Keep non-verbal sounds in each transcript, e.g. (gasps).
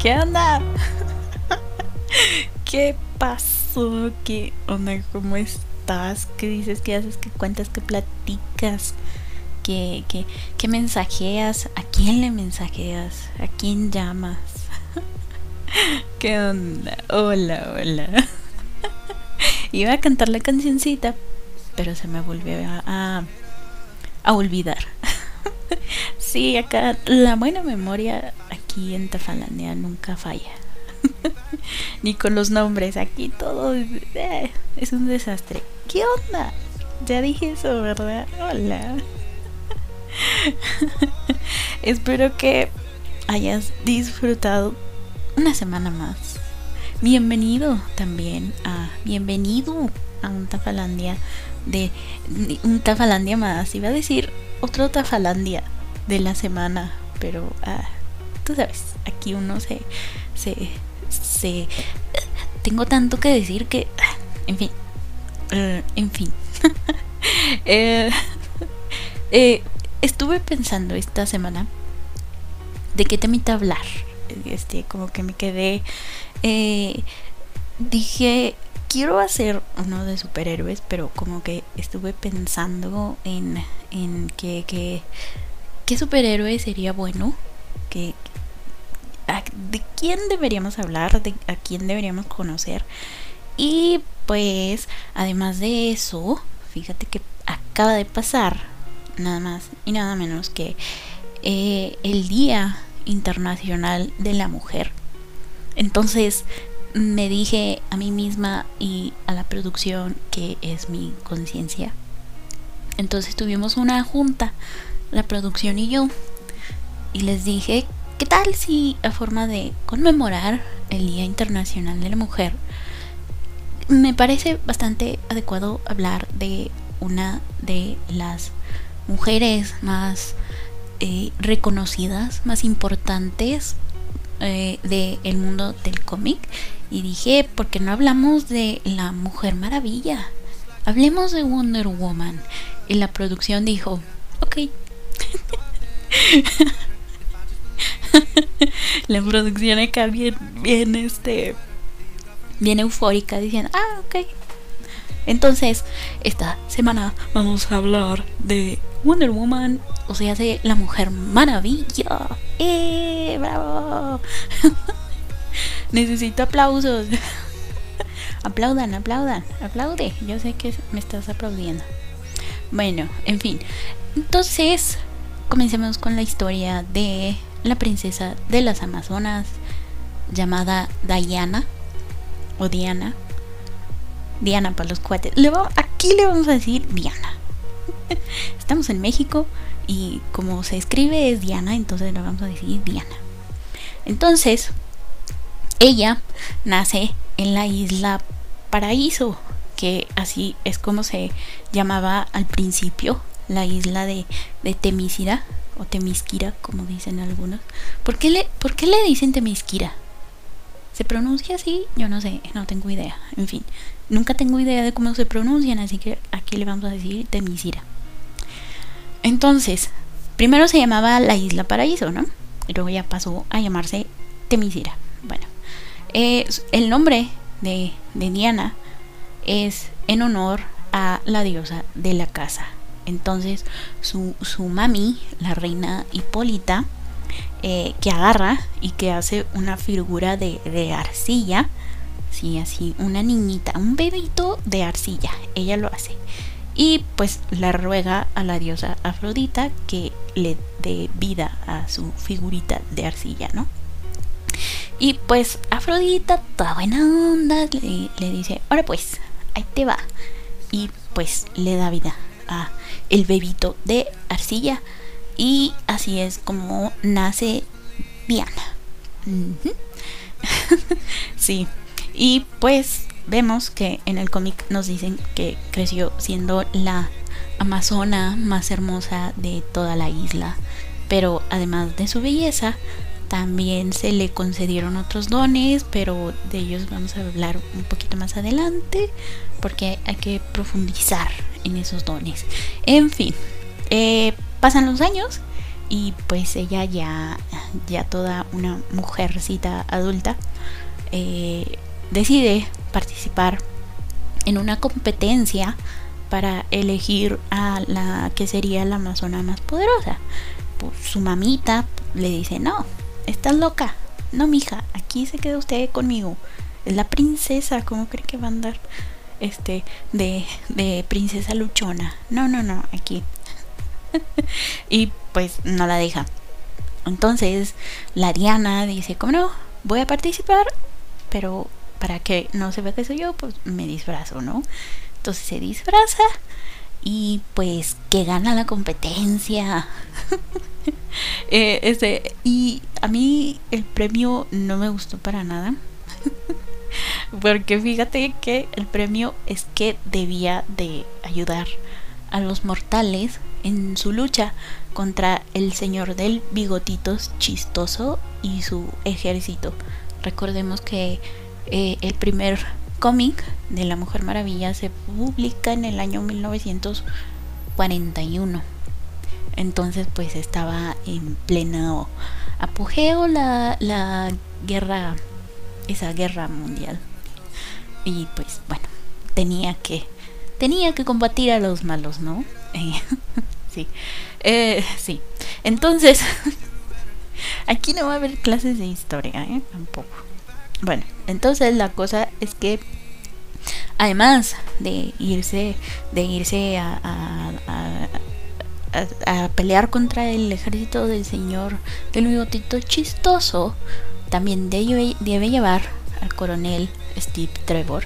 ¿Qué onda? (laughs) ¿Qué pasó? ¿Qué onda? ¿Cómo estás? ¿Qué dices? ¿Qué haces? ¿Qué cuentas? ¿Qué platicas? ¿Qué, qué, qué mensajeas? ¿A quién le mensajeas? ¿A quién llamas? (laughs) ¿Qué onda? Hola, hola. (laughs) Iba a cantar la cancioncita, pero se me volvió a, a, olvidar. sí, acá la buena memoria aquí en Tafalandia nunca falla. (laughs) Ni con los nombres, aquí todo eh, es un desastre. ¿Qué onda? Ya dije eso, ¿verdad? Hola. (laughs) Espero que hayas disfrutado una semana más. Bienvenido también a bienvenido a un Tafalandia de, un Tafalandia más. Iba a decir otro Tafalandia de la semana, pero ah, tú sabes, aquí uno se se se tengo tanto que decir que en fin, eh, en fin. (laughs) Eh, eh, estuve pensando esta semana de qué temita hablar. Este, como que me quedé. Dije, quiero hacer uno de superhéroes, pero como que estuve pensando en, en que, que, qué superhéroe sería bueno. Que, ¿De quién deberíamos hablar? ¿De a quién deberíamos conocer? Y pues, además de eso, fíjate que acaba de pasar nada más y nada menos que eh, el Día Internacional de la Mujer. Entonces me dije a mí misma y a la producción que es mi conciencia. Entonces tuvimos una junta, la producción y yo, y les dije, ¿qué tal si a forma de conmemorar el Día Internacional de la Mujer, me parece bastante adecuado hablar de una de las mujeres más eh, reconocidas, más importantes eh, del mundo del cómic. Y dije, ¿por qué no hablamos de la Mujer Maravilla? Hablemos de Wonder Woman. Y la producción dijo, ok. (laughs) (laughs) la producción acá bien, bien, este, bien eufórica diciendo, ah, ok, entonces, esta semana vamos a hablar de Wonder Woman, o sea, de la Mujer Maravilla. ¡Eh! ¡Bravo! (laughs) Necesito aplausos. (laughs) aplaudan, aplaudan, aplaude. Yo sé que me estás aplaudiendo. Bueno, en fin. Entonces, comencemos con la historia de la princesa de las Amazonas llamada Diana o Diana Diana para los cuates. Le aquí le vamos a decir Diana. (laughs) Estamos en México y como se escribe es Diana, entonces le vamos a decir Diana. Entonces, ella nace en la isla Paraíso, que así es como se llamaba al principio, la isla de, de o Temisquira, como dicen algunos. ¿Por qué, le, ¿Por qué le dicen Temisquira? ¿Se pronuncia así? Yo no sé, no tengo idea. En fin, Nunca tengo idea de cómo se pronuncian, así que aquí le vamos a decir Temisira. Entonces, primero se llamaba la Isla Paraíso, ¿no? Y luego ya pasó a llamarse Temisira. Bueno, el nombre de, Diana es en honor a la diosa de la casa. Entonces, su, su mami, la reina Hipólita, eh, que agarra y que hace una figura de, arcilla, Sí, así, una niñita, un bebito de arcilla. Ella lo hace. Y pues le ruega a la diosa Afrodita que le dé vida a su figurita de arcilla, ¿no? Y pues Afrodita, toda buena onda, le dice, ahora pues, ahí te va. Y pues le da vida el bebito de arcilla. Y así es como nace Diana. (laughs) sí, y pues vemos que en el cómic nos dicen que creció siendo la amazona más hermosa de toda la isla. Pero además de su belleza, también se le concedieron otros dones, pero de ellos vamos a hablar un poquito más adelante, porque hay que profundizar en esos dones. En fin, eh, pasan los años y pues ella ya ya toda una mujercita adulta, eh, decide participar en una competencia para elegir a la que sería la amazona más poderosa. Pues, su mamita le dice, no, estás loca. No, mija, aquí se queda usted conmigo. Es la princesa, ¿cómo cree que va a andar? Este, de, de princesa luchona. No, no, no, aquí. (laughs) y pues no la deja. Entonces, la Diana dice, ¿cómo no? Voy a participar, pero para que no se vea que soy yo, pues me disfrazo, ¿no? Entonces se disfraza y pues que gana la competencia. (laughs) Eh, este, y a mí el premio no me gustó para nada. (laughs) Porque fíjate que el premio es que debía de ayudar a los mortales en su lucha contra el señor del bigotitos chistoso y su ejército. Recordemos que eh, el primer cómic de la Mujer Maravilla se publica en el año 1941. Entonces pues estaba en pleno apogeo la, la guerra, esa guerra mundial. Y pues bueno, tenía que, tenía que combatir a los malos, ¿no? (laughs) sí, eh, sí. Entonces, (laughs) aquí no va a haber clases de historia, ¿eh? Tampoco. Bueno, entonces la cosa es que además de irse, de irse a, a, pelear contra el ejército del señor del bigotito chistoso, también debe, debe llevar al coronel Steve Trevor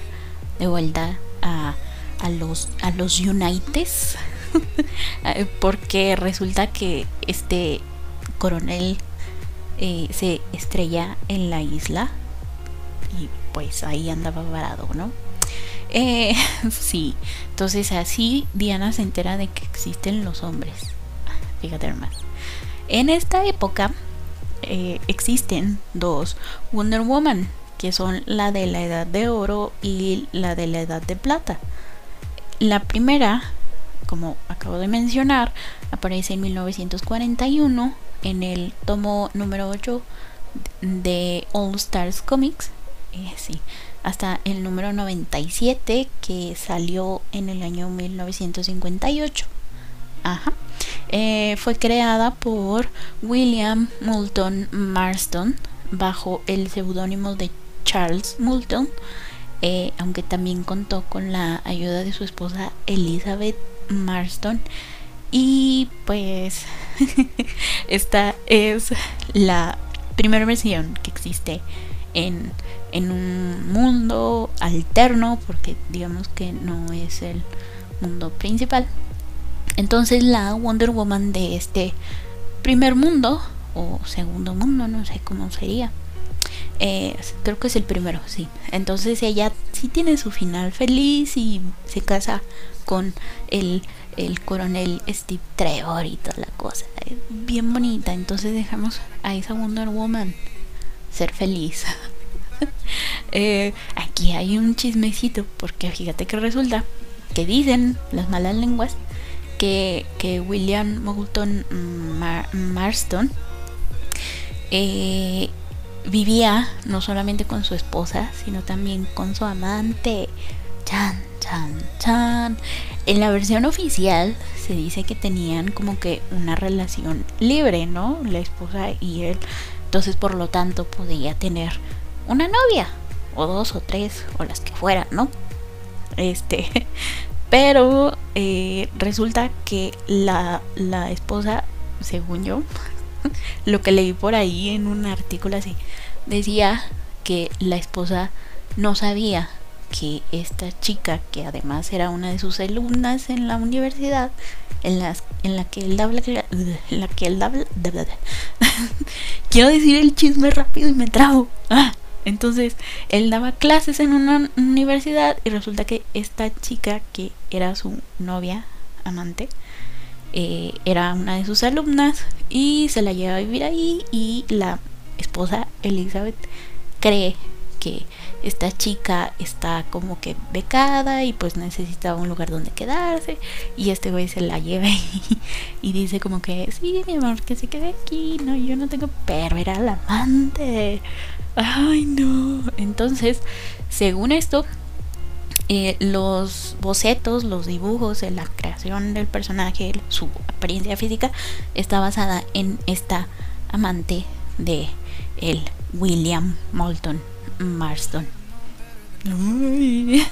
de vuelta a, a los a los Unites (laughs) porque resulta que este coronel eh, se estrella en la isla y pues ahí andaba varado, ¿no? Eh, (laughs) sí, entonces así Diana se entera de que existen los hombres. Fíjate más. En esta época eh, existen dos Wonder Woman, que son la de la edad de oro y la de la edad de plata. La primera, como acabo de mencionar, aparece en 1941 en el tomo número 8 de All Stars Comics. Eh, sí, hasta el número 97 que salió en el año 1958. Eh, fue creada por William Moulton Marston bajo el seudónimo de Charles Moulton, eh, aunque también contó con la ayuda de su esposa Elizabeth Marston. Y pues (laughs) esta es la primera versión que existe en en un mundo alterno, porque digamos que no es el mundo principal. Entonces la Wonder Woman de este primer mundo, o segundo mundo, no sé cómo sería. Creo que es el primero, sí. Entonces ella sí tiene su final feliz y se casa con el, el coronel Steve Trevor y toda la cosa. Es bien bonita. Entonces dejamos a esa Wonder Woman ser feliz. (laughs) Eh, aquí hay un chismecito, porque fíjate que resulta que dicen las malas lenguas que, William Moulton Marston eh, vivía no solamente con su esposa, sino también con su amante. Chan, chan, chan. En la versión oficial se dice que tenían como que una relación libre, ¿no? La esposa y él. Entonces, por lo tanto, podía tener una novia, o dos o tres, o las que fueran, ¿no? Este, (laughs) pero eh, resulta que la, la esposa, según yo, (laughs) lo que leí por ahí en un artículo así, decía que la esposa no sabía que esta chica, que además era una de sus alumnas en la universidad, en, las, en la que él daba, en la que él daba, (laughs) quiero decir el chisme rápido y me trago. Ah, entonces, él daba clases en una universidad y resulta que esta chica, que era su novia, amante, eh, era una de sus alumnas y se la lleva a vivir ahí y la esposa Elizabeth cree que esta chica está como que becada y pues necesitaba un lugar donde quedarse y este güey se la lleva (laughs) y, dice como que sí mi amor que se quede aquí no yo no tengo pero era la amante ay no entonces según esto eh, los bocetos, los dibujos, la creación del personaje, su apariencia física está basada en esta amante de el William Moulton Marston. (laughs)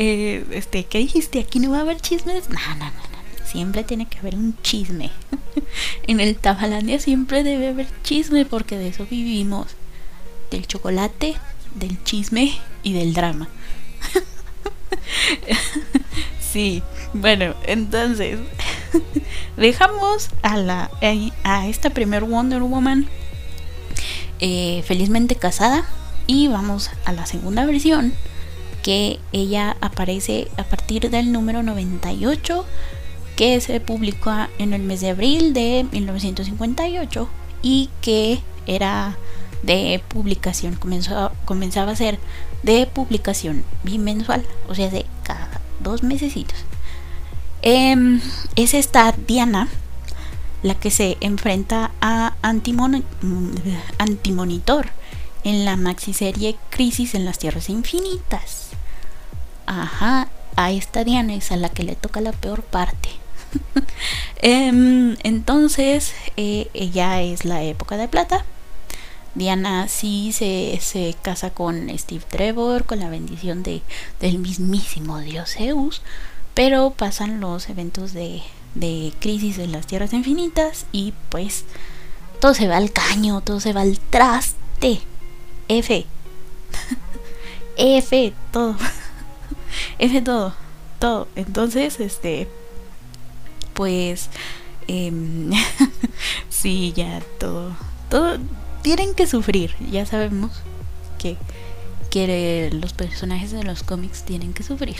Eh, este, ¿qué dijiste? ¿Aquí no va a haber chismes? No, no, no, no. Siempre tiene que haber un chisme. (laughs) en el Tafalandia siempre debe haber chisme porque de eso vivimos. Del chocolate, del chisme y del drama. (laughs) sí, bueno, entonces (laughs) dejamos a la a esta primer Wonder Woman eh, felizmente casada y vamos a la segunda versión que ella aparece a partir del número 98 que se publicó en el mes de abril de 1958 y que era de publicación comenzó, comenzaba a ser de publicación bimensual o sea de cada dos mesecitos em, es esta Diana la que se enfrenta a Antimon Antimonitor en la maxiserie Crisis en las Tierras Infinitas. Ajá, a esta Diana es a la que le toca la peor parte. (laughs) Em, entonces, eh, ella es la época de plata. Diana sí se, se, casa con Steve Trevor, con la bendición de, del mismísimo dios Zeus, pero pasan los eventos de, de crisis en las tierras infinitas y pues todo se va al caño, todo se va al traste. F. (laughs) F, todo. (laughs) F todo, todo. Entonces, este, pues, eh, (laughs) sí, ya todo, todo, tienen que sufrir, ya sabemos que, que los personajes de los cómics tienen que sufrir.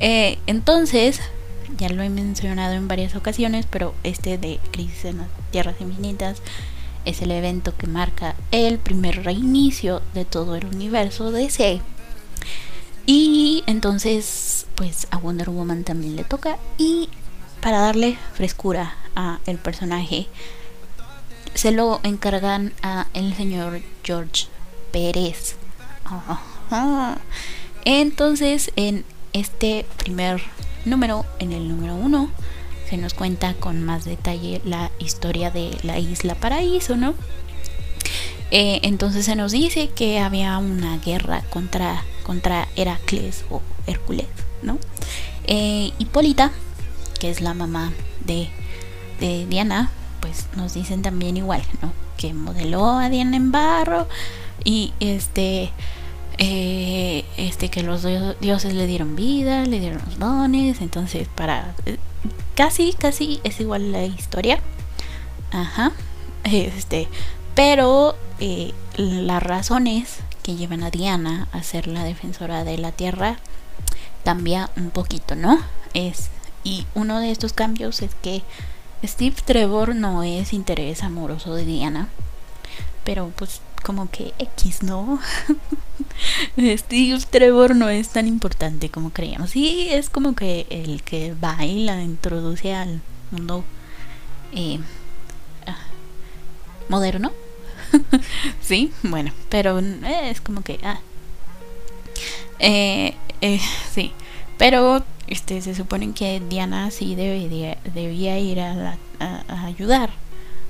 Eh, entonces, ya lo he mencionado en varias ocasiones, pero este de Crisis en las Tierras Infinitas es el evento que marca el primer reinicio de todo el universo DC. Y entonces, pues a Wonder Woman también le toca. Y para darle frescura a el personaje, se lo encargan a el señor George Pérez. Entonces, en este primer número, en el número uno, se nos cuenta con más detalle la historia de la isla Paraíso, ¿no? Eh, entonces se nos dice que había una guerra contra, contra Heracles o Hércules, ¿no? Eh, Hipólita, que es la mamá de, de Diana, pues nos dicen también igual, ¿no? Que modeló a Diana en barro y este eh, este que los dioses le dieron vida, le dieron los dones, entonces para casi casi es igual la historia, ajá, este, pero eh, las razones que llevan a Diana a ser la defensora de la tierra cambia un poquito, ¿no? Es y uno de estos cambios es que Steve Trevor no es interés amoroso de Diana, pero pues como que X, ¿no? (laughs) Steve Trevor no es tan importante como creíamos. Sí, es como que el que va y la introduce al mundo eh, ah, moderno. (laughs) sí, bueno, pero eh, es como que... Ah. Eh, eh, sí, pero este se supone que Diana sí debía, debía ir a, a ayudar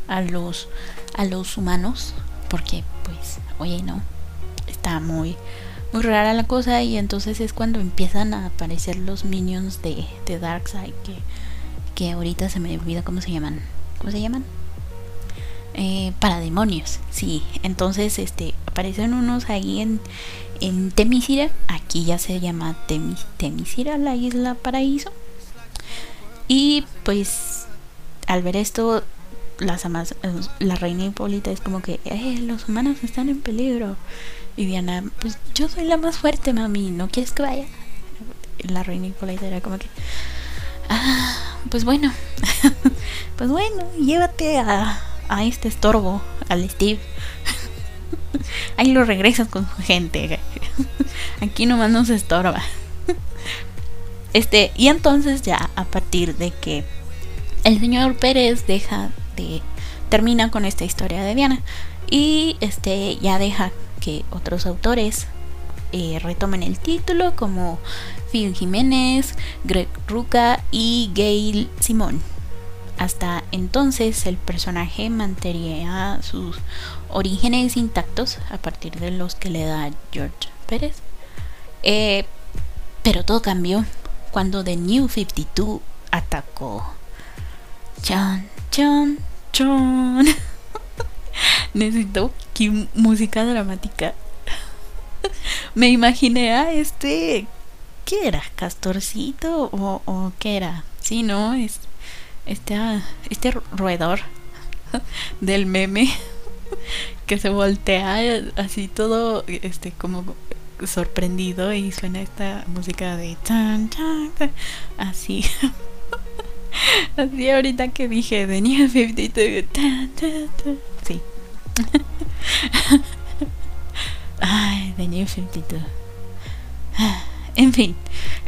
a los a los humanos porque pues oye no está muy muy rara la cosa y entonces es cuando empiezan a aparecer los minions de, de Darkseid que, que ahorita se me olvida cómo se llaman. Cómo se llaman eh, parademonios sí entonces este aparecen unos ahí en en Temisira aquí ya se llama Temis, Temisira la isla paraíso y pues al ver esto la reina Hipólita es como que eh, los humanos están en peligro. Y Diana, pues yo soy la más fuerte, mami, ¿no quieres que vaya? La reina Hipólita era como que, ah, pues bueno, (laughs) pues bueno, llévate a, a este estorbo, al Steve. (laughs) Ahí lo regresas con su gente. (laughs) Aquí nomás no se estorba. (laughs) Este, y entonces ya a partir de que el señor Pérez deja de termina con esta historia de Diana y este ya deja que otros autores eh, retomen el título como Phil Jiménez, Greg Ruca y Gail Simón. Hasta entonces el personaje mantenía sus orígenes intactos a partir de los que le da George Pérez. Eh, pero todo cambió cuando The New 52 atacó. Chan, chan, chan. (laughs) Necesito música dramática. (laughs) Me imaginé a este. ¿Qué era? ¿Castorcito? ¿O, o qué era? Sí, ¿no? Es, este, este roedor (laughs) del meme (laughs) que se voltea así todo este como sorprendido y suena esta música de tan, tan, así. (laughs) Así ahorita que dije de New 52 sí. Ay New 52 (sighs) en fin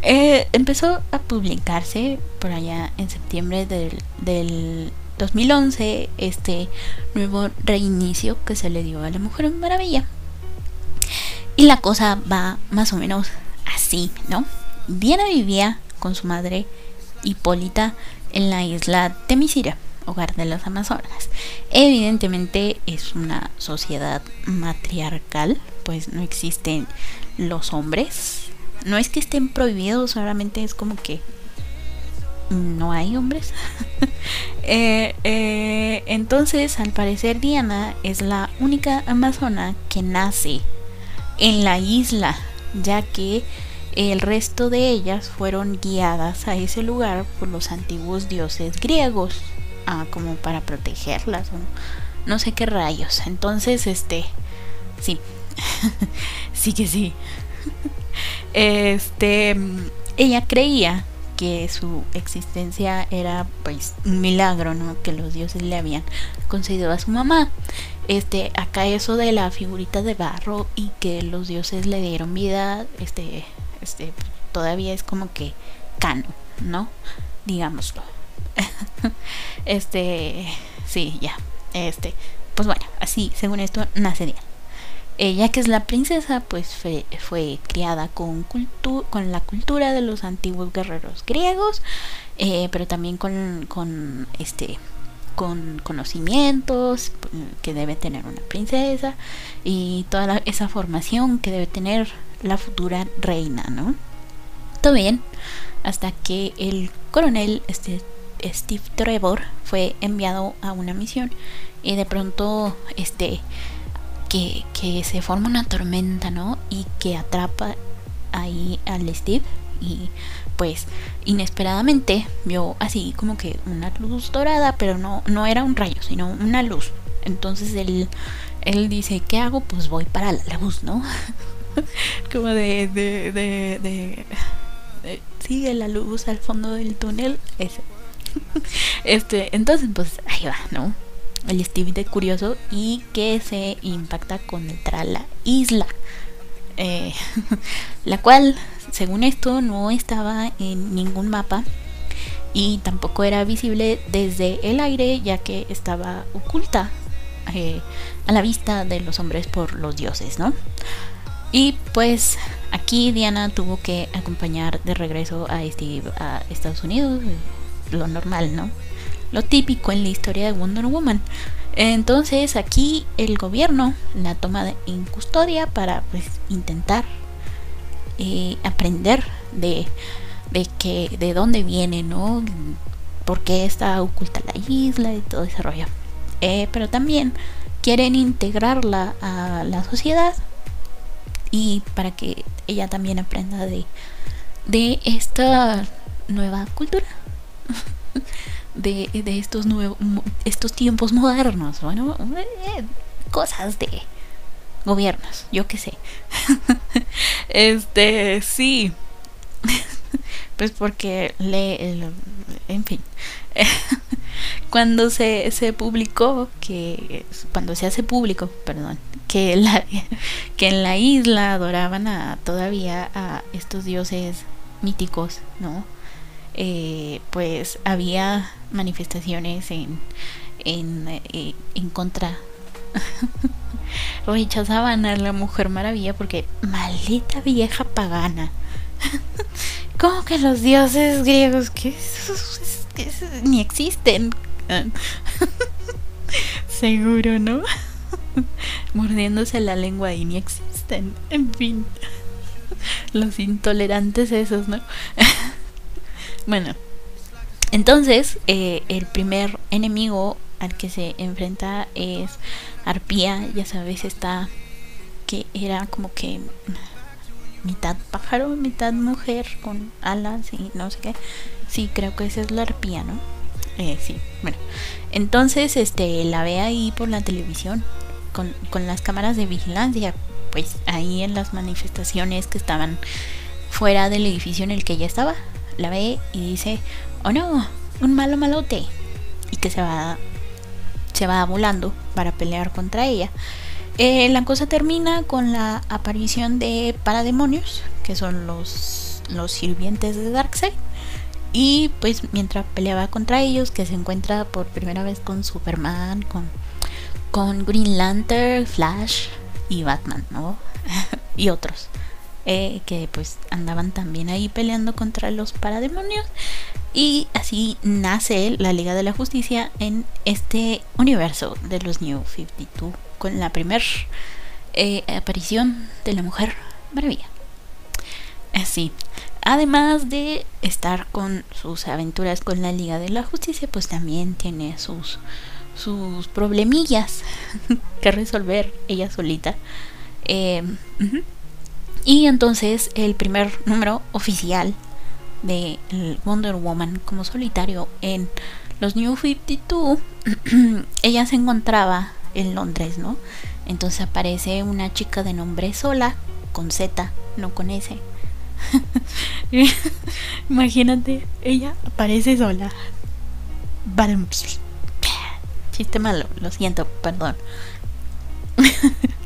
eh, empezó a publicarse por allá en septiembre del, del 2011 este nuevo reinicio que se le dio a la Mujer Maravilla. Y la cosa va más o menos así, ¿no? Diana vivía con su madre Hipólita en la isla de Misira, hogar de las Amazonas. Evidentemente es una sociedad matriarcal, pues no existen los hombres. No es que estén prohibidos, solamente es como que no hay hombres. (laughs) Eh, eh, entonces, al parecer, Diana es la única amazona que nace en la isla, ya que el resto de ellas fueron guiadas a ese lugar por los antiguos dioses griegos, ah, como para protegerlas, no sé qué rayos. Entonces, este, sí, sí que sí. Este, ella creía que su existencia era pues un milagro, ¿no? Que los dioses le habían concedido a su mamá. Este, acá eso de la figurita de barro y que los dioses le dieron vida, este, este, todavía es como que cano, ¿no? Digámoslo. (laughs) este, sí, ya. Este, pues bueno, así, según esto, nace Diana. Ella que es la princesa, pues fue, criada con, con la cultura de los antiguos guerreros griegos, eh, pero también con, con, este, con conocimientos que debe tener una princesa y toda esa formación que debe tener la futura reina, ¿no? Todo bien, hasta que el coronel este, Steve Trevor fue enviado a una misión y de pronto este que, se forma una tormenta, ¿no? Y que atrapa ahí al Steve y pues inesperadamente vio así como que una luz dorada, pero no, no era un rayo, sino una luz. Entonces él, él dice, ¿qué hago? Pues voy para la luz, ¿no? (laughs) como de, de, de, de, sigue la luz al fondo del túnel, ese. (laughs) este, entonces pues ahí va, ¿no? El Steve de curioso y que se impacta contra la isla. Eh, (laughs) la cual, según esto, no estaba en ningún mapa y tampoco era visible desde el aire ya que estaba oculta eh, a la vista de los hombres por los dioses, ¿no? Y pues aquí Diana tuvo que acompañar de regreso a Steve a Estados Unidos, lo normal, ¿no? Lo típico en la historia de Wonder Woman. Entonces aquí el gobierno la toma en custodia para pues intentar eh, aprender de, de que de dónde viene, ¿no? Por qué está oculta la isla y todo ese rollo. Eh, pero también quieren integrarla a la sociedad y para que ella también aprenda de, de esta nueva cultura. (laughs) de, estos nuevos estos tiempos modernos, bueno, eh, cosas de gobiernos, yo qué sé. (laughs) este, sí. (laughs) pues porque le en fin. (laughs) cuando se, se publicó que cuando se hace público, perdón, que que en la isla adoraban a todavía a estos dioses míticos, ¿no? Eh, pues había manifestaciones en en, eh, en contra (laughs) rechazaban a la Mujer Maravilla porque maldita vieja pagana. (laughs) ¿Cómo que los dioses griegos que ni existen? (laughs) Seguro, ¿no? Mordiéndose la lengua y ni existen. En fin. Los intolerantes esos, ¿no? Bueno. Entonces, eh, el primer enemigo al que se enfrenta es Arpía, ya sabes, está que era como que mitad pájaro, mitad mujer con alas y no sé qué. Sí, creo que esa es la arpía, ¿no? Eh, sí, bueno. Entonces, este, la ve ahí por la televisión con, con las cámaras de vigilancia, pues ahí en las manifestaciones que estaban fuera del edificio en el que ella estaba. La ve y dice, oh no, un malo malote. Y que se va se va volando para pelear contra ella. Eh, la cosa termina con la aparición de parademonios, que son los, los sirvientes de Darkseid. Y pues mientras peleaba contra ellos, que se encuentra por primera vez con Superman, con, con Green Lantern, Flash y Batman, ¿no? (laughs) y otros. Eh, que pues andaban también ahí peleando contra los parademonios. Y así nace la Liga de la Justicia en este universo de los New 52, con la primera eh, aparición de la Mujer Maravilla. Así, además de estar con sus aventuras con la Liga de la Justicia, pues también tiene sus, sus problemillas (laughs) que resolver ella solita. Eh, y entonces el primer número oficial de Wonder Woman como solitario en los New 52, (clears throat) ella se encontraba en Londres, ¿no? Entonces aparece una chica de nombre Sola, con Z, no con S. (laughs) Imagínate, ella aparece sola. Chiste malo, lo siento, perdón. (laughs)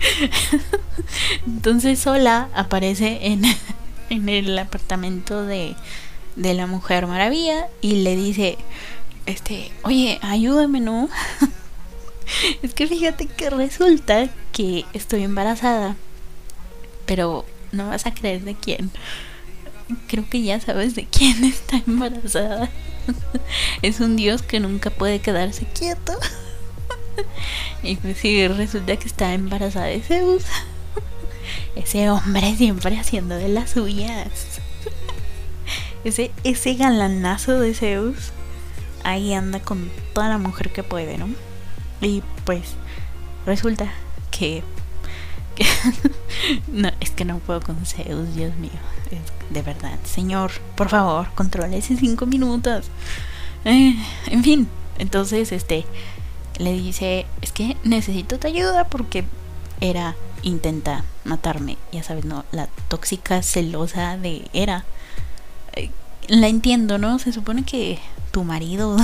Entonces Sola aparece en, (laughs) en el apartamento de, de la Mujer Maravilla y le dice, este, oye, ayúdame, ¿no? (laughs) es que fíjate que resulta que estoy embarazada, pero no vas a creer de quién. Creo que ya sabes de quién (laughs) está embarazada. es un dios que nunca puede quedarse quieto. Y pues sí, resulta que está embarazada de Zeus. (laughs) Ese hombre siempre haciendo de las suyas. (laughs) Ese, ese galanazo de Zeus. Ahí anda con toda la mujer que puede, ¿no? Y pues resulta que... (laughs) no, es que no puedo con Zeus, Dios mío. de verdad, señor, por favor, controle ese cinco minutos. Eh, en fin, entonces este le dice, es que necesito tu ayuda porque era intenta matarme, ya sabes, no, la tóxica celosa de Era. La entiendo, ¿no? Se supone que tu marido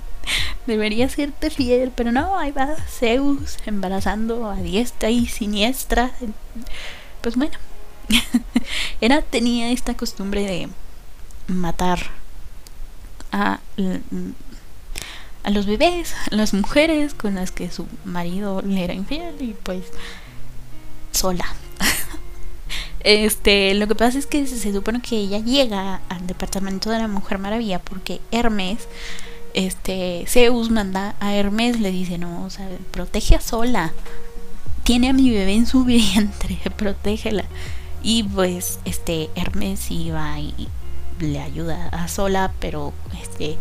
(laughs) debería serte fiel, pero no, ahí va Zeus embarazando a diestra y siniestra. Pues bueno, (laughs) Era tenía esta costumbre de matar a a los bebés, (laughs) a las mujeres con las que su marido le era infiel y pues sola. (laughs) este, lo que pasa es que se, supone que ella llega al departamento de la Mujer Maravilla porque Hermes, este, Zeus manda a Hermes, le dice, no, o sea, protege a sola. Tiene a mi bebé en su (laughs) vientre, protégela. Y pues, este, Hermes iba y le ayuda a sola, pero este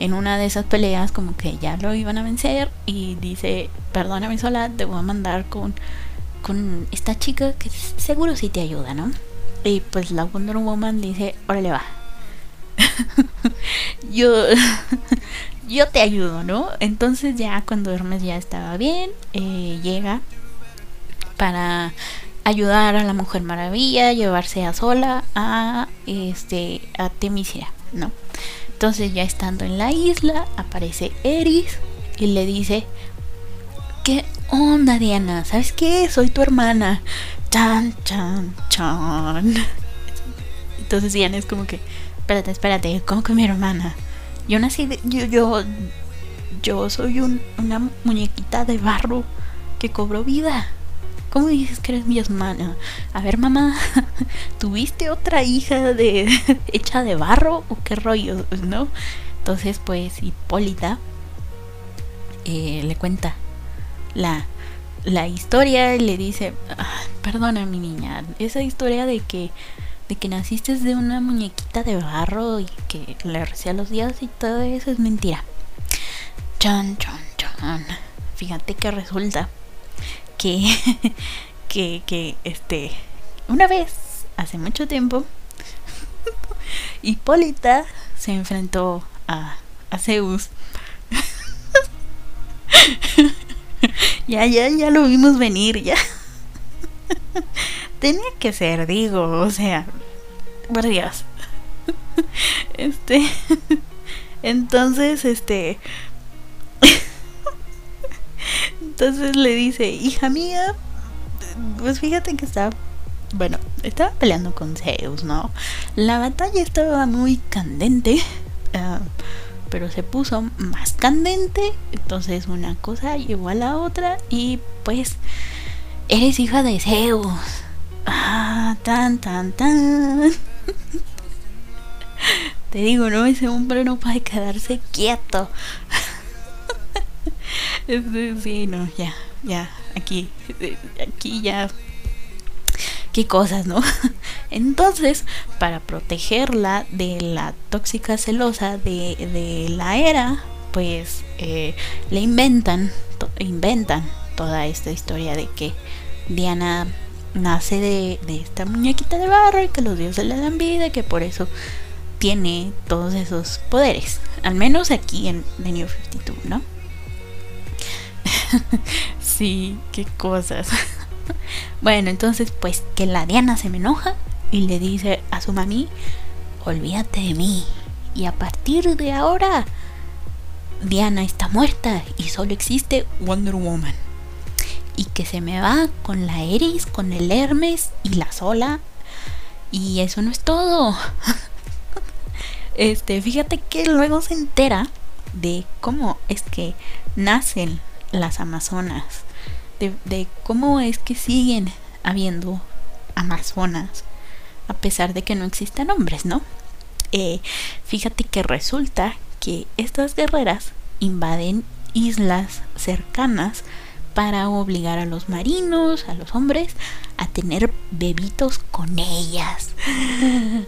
en una de esas peleas como que ya lo iban a vencer y dice, perdóname sola, te voy a mandar con, con esta chica que seguro sí te ayuda, ¿no? Y pues la Wonder Woman dice, órale va. (laughs) yo, (laughs) yo te ayudo, ¿no? Entonces ya cuando Hermes ya estaba bien, eh, llega para ayudar a la Mujer Maravilla, llevarse a sola a este a Temisira, ¿no? Entonces ya estando en la isla, aparece Eris y le dice, ¿qué onda Diana? ¿Sabes qué? Soy tu hermana. Chan, chan, chan. Entonces Diana es como que, espérate, espérate, ¿cómo que mi hermana? Yo nací, de, yo, yo, soy un, una muñequita de barro que cobró vida. ¿Cómo dices que eres mi hermana? A ver, mamá, (laughs) ¿tuviste otra hija de (laughs) hecha de barro o qué rollo, no? Entonces, pues Hipólita eh, le cuenta la, la historia y le dice, perdona mi niña, esa historia de que de que naciste de una muñequita de barro y que le recía los días y todo eso es mentira. Chan, chan, chan. Fíjate que resulta que, (laughs) que, que, este, una vez, hace mucho tiempo, (laughs) Hipólita se enfrentó a, a Zeus. (laughs) ya, ya, ya lo vimos venir, ya. Tenía que ser, digo, o sea, por Dios. Este, entonces, este, entonces le dice, hija mía, pues fíjate que está, bueno, estaba peleando con Zeus, ¿no? La batalla estaba muy candente, uh, pero se puso más candente, entonces una cosa llevó a la otra y pues eres hija de Zeus. Ah, tan, tan, tan. (laughs) Te digo, ¿no? Ese hombre no puede quedarse quieto. Sí, no, ya, ya, aquí, aquí ya. Qué cosas, ¿no? (laughs) Entonces, para protegerla de la tóxica celosa de, de la era, pues eh, le inventan, inventan toda esta historia de que Diana nace de, de, esta muñequita de barro y que los dioses le dan vida y que por eso tiene todos esos poderes. Al menos aquí en The New 52, ¿no? (laughs) sí, qué cosas. (laughs) bueno, entonces pues que la Diana se me enoja y le dice a su mami, olvídate de mí. Y a partir de ahora, Diana está muerta y solo existe Wonder Woman y que se me va con la Eris, con el Hermes y la Sola. Y eso no es todo. (laughs) este, fíjate que luego se entera de cómo es que nacen las Amazonas. De, cómo es que siguen habiendo Amazonas. A pesar de que no existan hombres, ¿no? Eh, fíjate que resulta que estas guerreras invaden islas cercanas para obligar a los marinos, a los hombres, a tener bebitos con ellas. (laughs)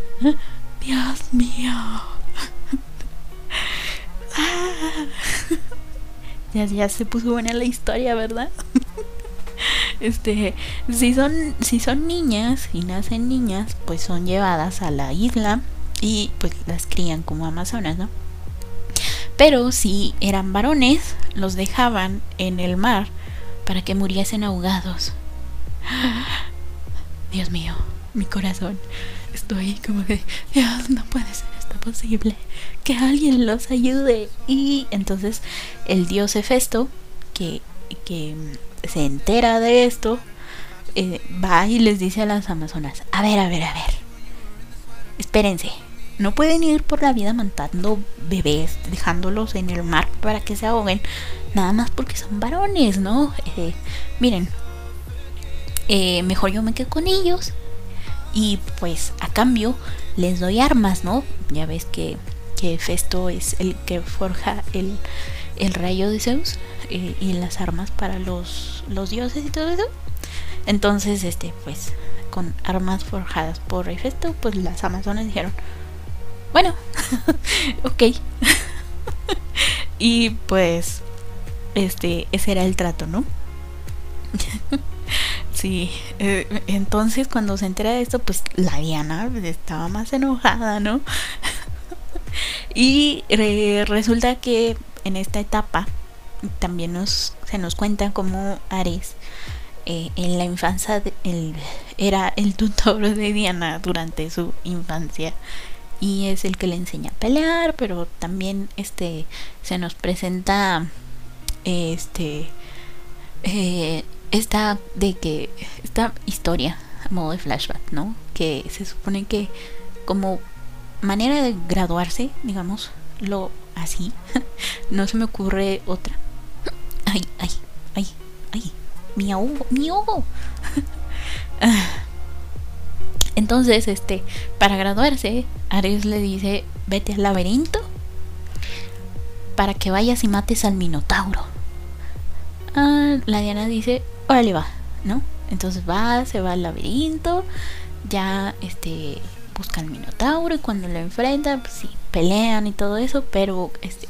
Dios mío. (laughs) ya, ya se puso buena la historia, ¿verdad? (laughs) este, si son, si son niñas y nacen niñas, pues son llevadas a la isla y pues las crían como amazonas, ¿no? Pero si eran varones, los dejaban en el mar para que muriesen ahogados. (gasps) Dios mío, mi corazón. Estoy como de, Dios, no puede ser posible. Que alguien los ayude. Y entonces el dios Hefesto, que, que se entera de esto, eh, va y les dice a las amazonas, a ver, a ver, a ver. Espérense, no pueden ir por la vida matando bebés, dejándolos en el mar para que se ahoguen, nada más porque son varones, ¿no? Eh, miren, eh, mejor yo me quedo con ellos y pues a cambio les doy armas, ¿no? Ya ves que, que Festo es el que forja el, el rayo de Zeus eh, y las armas para los, los dioses y todo eso. Entonces, este, pues, con armas forjadas por Festo, pues las amazonas dijeron, bueno, (laughs) ok. (laughs) y pues, este, ese era el trato, ¿no? (laughs) sí, eh, entonces cuando se entera de esto, pues la Diana estaba más enojada, ¿no? (laughs) y resulta que en esta etapa también nos, se nos cuenta cómo Ares eh, en la infancia era el tutor de Diana durante su infancia y es el que le enseña a pelear, pero también este se nos presenta este eh, esta de que esta historia a modo de flashback, ¿no? Que se supone que como manera de graduarse, digamos, lo así, (laughs) no se me ocurre otra. Ay, ay, ay, ay, mi ojo, mi ojo. (laughs) Entonces, este, para graduarse, Ares le dice, vete al laberinto para que vayas y mates al Minotauro. Ah, la Diana dice, órale va, ¿no? Entonces va, se va al laberinto, ya este busca al Minotauro y cuando lo enfrenta, pues sí, pelean y todo eso, pero este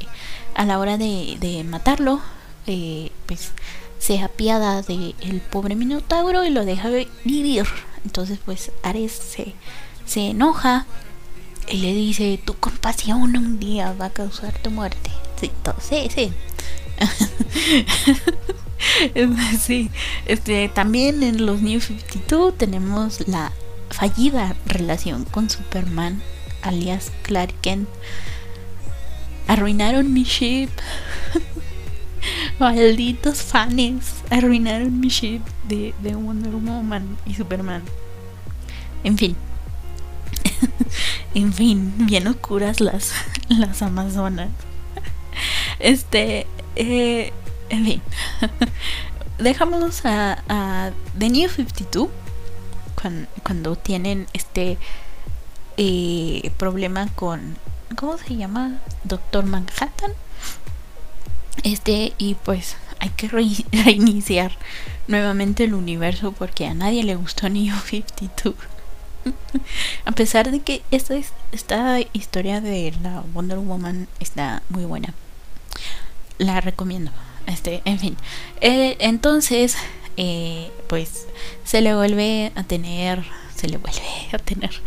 a la hora de, matarlo, eh, pues se apiada del el pobre Minotauro y lo deja vivir. Entonces pues Ares se, se enoja y le dice, tu compasión un día va a causar tu muerte. Sí, sí, sí. (laughs) (laughs) sí, este, también en los New 52 tenemos la fallida relación con Superman, alias Clark Kent. Arruinaron mi ship. (laughs) Malditos fans. Arruinaron mi ship de, de Wonder Woman y Superman. En fin. (laughs) en fin, bien oscuras las, las Amazonas. Este, eh, en fin. (laughs) Dejamos a, The New 52 cuando, tienen este eh, problema con. ¿Cómo se llama? Doctor Manhattan. Este, y pues hay que (laughs) reiniciar nuevamente el universo porque a nadie le gustó (laughs) New 52. a pesar de que esta historia de la Wonder Woman está muy buena. La recomiendo. Este, en fin. Eh, entonces, eh, pues se le vuelve a tener. Se le vuelve (laughs) a tener. (laughs)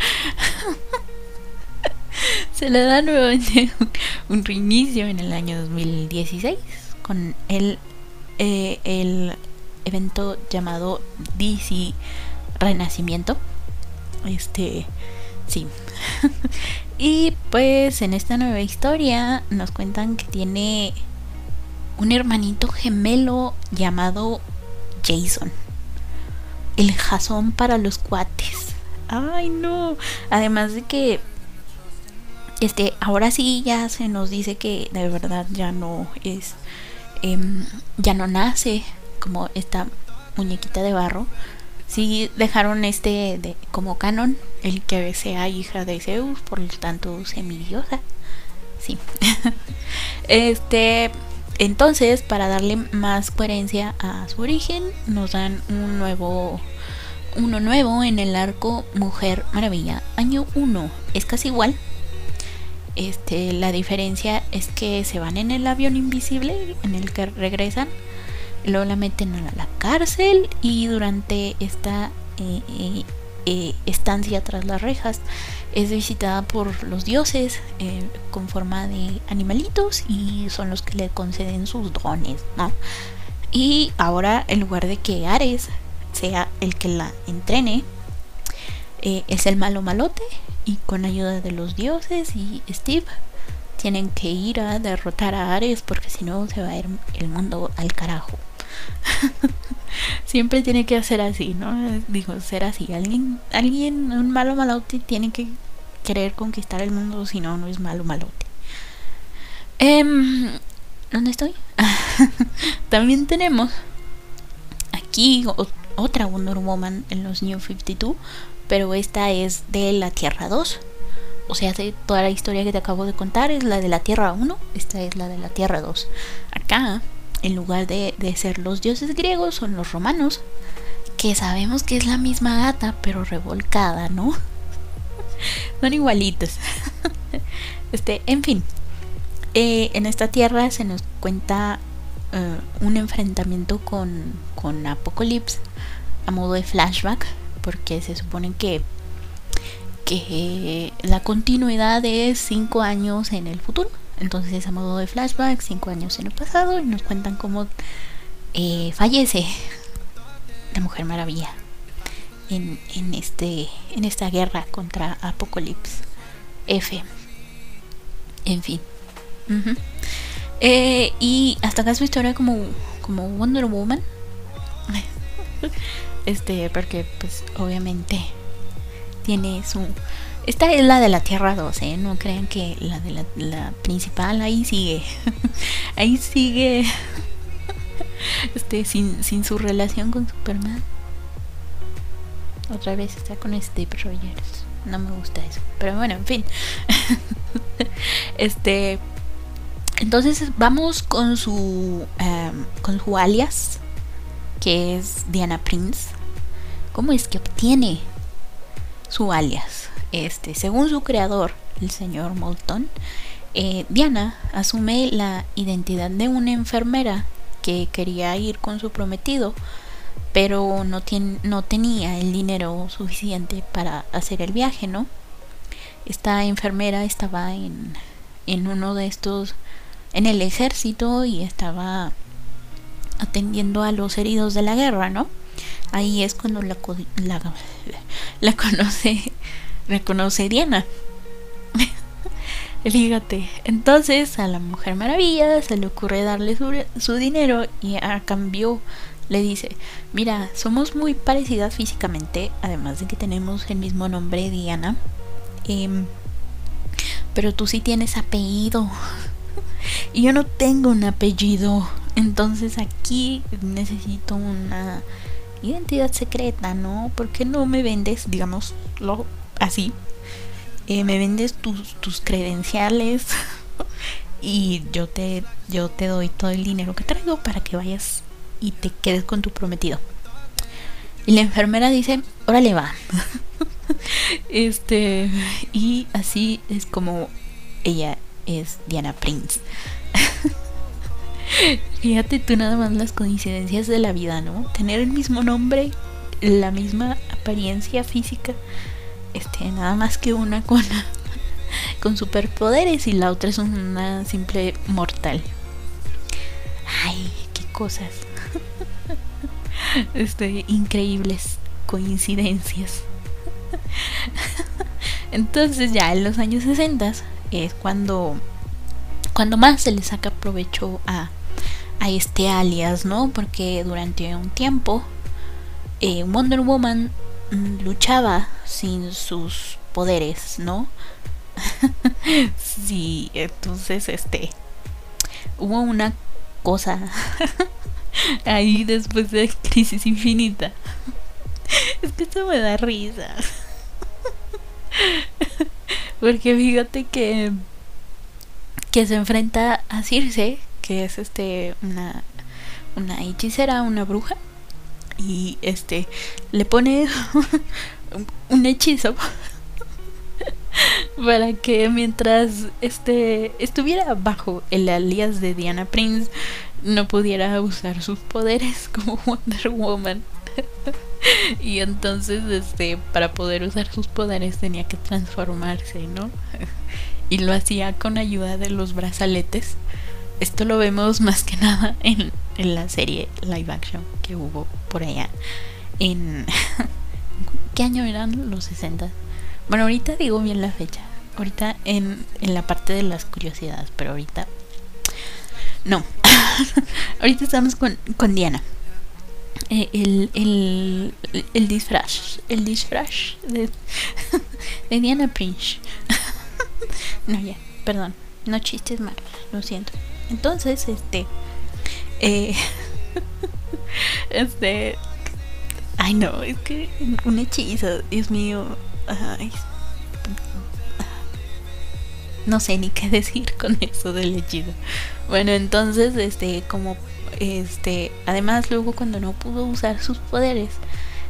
se le da nuevamente (laughs) un, reinicio en el año 2016 con el, eh, el evento llamado DC Renacimiento. Este, sí. y pues en esta nueva historia nos cuentan que tiene un hermanito gemelo llamado Jason. El jazón para los cuates. Ay, no. Además de que este, ahora sí ya se nos dice que de verdad ya no es, em, ya no nace como esta muñequita de barro. Sí dejaron este de, como canon el que sea hija de Zeus, por lo tanto semidiosa. Sí. (laughs) este, entonces, para darle más coherencia a su origen, nos dan un nuevo uno nuevo en el arco Mujer Maravilla, año 1. Es casi igual. Este, la diferencia es que se van en el avión invisible en el que regresan, luego la meten a la cárcel y durante esta eh, eh, eh, estancia tras las rejas es visitada por los dioses eh, con forma de animalitos y son los que le conceden sus dones, ¿no? Y ahora en lugar de que Ares sea el que la entrene, eh, es el malo malote y con ayuda de los dioses y Steve tienen que ir a derrotar a Ares porque si no se va a ir el mundo al carajo. (laughs) Siempre tiene que ser así, ¿no? Digo, ser así. Alguien, alguien, un malo malote tiene que querer conquistar el mundo, si no, no es malo malote. Em, ¿Dónde estoy? (laughs) También tenemos aquí otra Wonder Woman en los New 52, pero esta es de la Tierra 2. O sea, toda la historia que te acabo de contar es la de la Tierra 1, esta es la de la Tierra 2. Acá en lugar de, ser los dioses griegos, son los romanos, que sabemos que es la misma gata, pero revolcada, ¿no? (laughs) son igualitos. (laughs) este, en fin, eh, en esta tierra se nos cuenta eh, un enfrentamiento con, con Apocalypse a modo de flashback, porque se supone que que la continuidad es cinco años en el futuro. Entonces a modo de flashback, cinco años en el pasado, y nos cuentan cómo eh, fallece la Mujer Maravilla en, en, este, en esta guerra contra Apocalypse. F. En fin. Eh, y hasta acá su historia como, como Wonder Woman. (laughs) Este, porque pues obviamente tiene su... Esta es la de la Tierra 12, ¿eh? no crean que la de la, la principal ahí sigue. (laughs) ahí sigue (laughs) este, sin, sin su relación con Superman. Otra vez está con Steve Rogers. No me gusta eso. Pero bueno, en fin. (laughs) este. Entonces vamos con su. Em, con su alias. Que es Diana Prince. ¿Cómo es que obtiene su alias? Este, según su creador, el señor Moulton, eh, Diana asume la identidad de una enfermera que quería ir con su prometido, pero no, no tenía el dinero suficiente para hacer el viaje, ¿no? Esta enfermera estaba en, en uno de estos, en el ejército y estaba atendiendo a los heridos de la guerra, ¿no? Ahí es cuando la, la, (laughs) la conoce, reconoce Diana. (laughs) Fíjate, entonces a la Mujer Maravilla se le ocurre darle su, dinero y a cambio le dice, mira, somos muy parecidas físicamente, además de que tenemos el mismo nombre, Diana, em, pero tú sí tienes apellido (laughs) y yo no tengo un apellido, entonces aquí necesito una identidad secreta, ¿no? ¿Por qué no me vendes, digamos, lo así? Eh, me vendes tus, tus credenciales (laughs) y yo te, yo te doy todo el dinero que traigo para que vayas y te quedes con tu prometido. Y la enfermera dice, órale va. (laughs) este, y así es como ella es Diana Prince. (laughs) Fíjate tú nada más las coincidencias de la vida, ¿no? Tener el mismo nombre, la misma apariencia física este, nada más que una con, (laughs) con superpoderes y la otra es una simple mortal. Ay, qué cosas. (laughs) Este, increíbles coincidencias. (laughs) Entonces ya en los años 60 es cuando cuando más se le saca provecho a, a este alias, ¿no? Porque durante un tiempo eh, Wonder Woman Mm, luchaba sin sus poderes, ¿no? (laughs) sí, entonces este hubo una cosa (laughs) ahí después de Crisis Infinita. (laughs) es que esto me da risa. Porque fíjate que que se enfrenta a Circe, que es este una una hechicera, una bruja y este le pone un hechizo (laughs) para que mientras este estuviera bajo el alias de Diana Prince no pudiera usar sus poderes (laughs) como Wonder Woman. (laughs) y entonces este para poder usar sus poderes tenía que transformarse, ¿no? y lo hacía con ayuda de los brazaletes. Esto lo vemos más que nada en en la serie live action que hubo por allá en ¿qué año eran los 60? Bueno, ahorita digo bien la fecha. Ahorita en, en la parte de las curiosidades, pero ahorita no. (laughs) ahorita estamos con, con Diana. Eh, el, el, el, disfraz, el disfraz de, (laughs) de Diana Prince. (laughs) no, ya, perdón, no chistes mal, lo siento. Entonces, este, eh, este. Ay, no, es que un hechizo, Dios mío. no sé ni qué (laughs) decir con eso del hechizo. Bueno, entonces, este, como. Este, además, luego cuando no pudo usar sus poderes,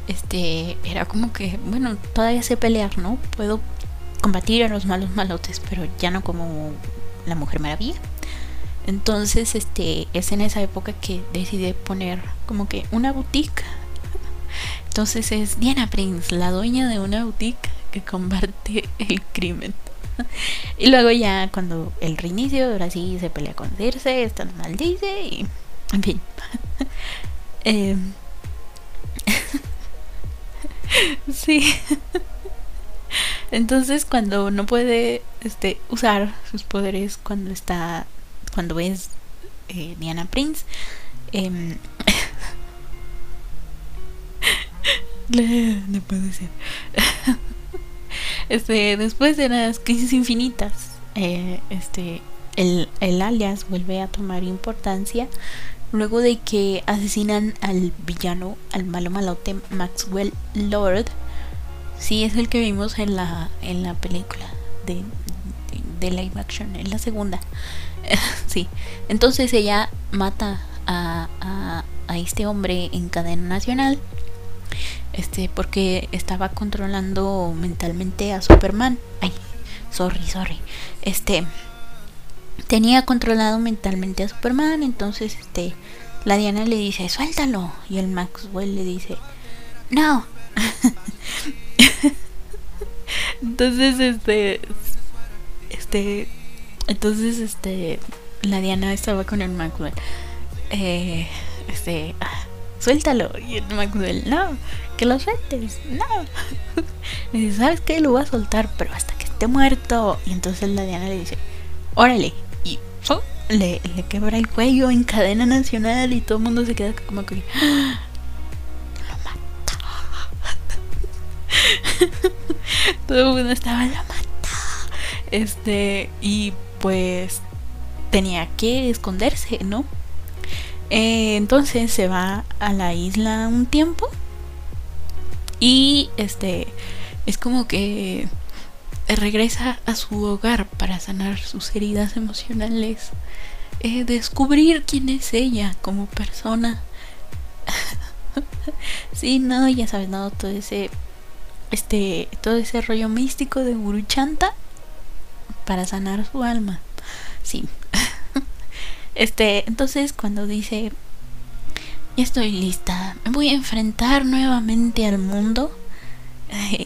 este, era como que, bueno, todavía sé pelear, ¿no? Puedo combatir a los malos malotes, pero ya no como la Mujer Maravilla. Entonces, este, es en esa época que decidí poner como que una boutique. Entonces es Diana Prince, la dueña de una boutique que combate el crimen. Y luego ya cuando el reinicio, ahora sí se pelea con Circe, esta no maldice y... En fin. (laughs) eh, (laughs) sí. Entonces cuando no puede este, usar sus poderes cuando está, cuando es eh, Diana Prince, eh, (laughs) no puede ser. (laughs) este, después de las crisis infinitas, eh, este, el, el alias vuelve a tomar importancia luego de que asesinan al villano, al malo malote Maxwell Lord. Sí, es el que vimos en la, en la película de, de, live action, en la segunda. (laughs) sí, entonces ella mata a, a, a, este hombre en cadena nacional. Este, porque estaba controlando mentalmente a Superman. Ay, sorry, sorry. Este tenía controlado mentalmente a Superman, entonces este la Diana le dice, "Suéltalo." Y el Maxwell le dice, "No." (laughs) entonces este este entonces este la Diana estaba con el Maxwell. Eh, este, ah, suéltalo. Y el Maxwell, no, que lo sueltes, no. (laughs) Le dice, ¿sabes qué? Lo voy a soltar, pero hasta que esté muerto. Y entonces la Diana le dice, órale, y le, le quebra el cuello en cadena nacional y todo el mundo se queda como que ¡Ah! lo mata (laughs) todo el mundo estaba lo mata este y pues tenía que esconderse no eh, entonces se va a la isla un tiempo y este es como que regresa a su hogar para sanar sus heridas emocionales, eh, descubrir quién es ella como persona. (laughs) sí, no, ya sabes, no, todo ese, este, todo ese rollo místico de Guruchanta para sanar su alma. Sí. (laughs) este, entonces cuando dice, estoy lista, me voy a enfrentar nuevamente al mundo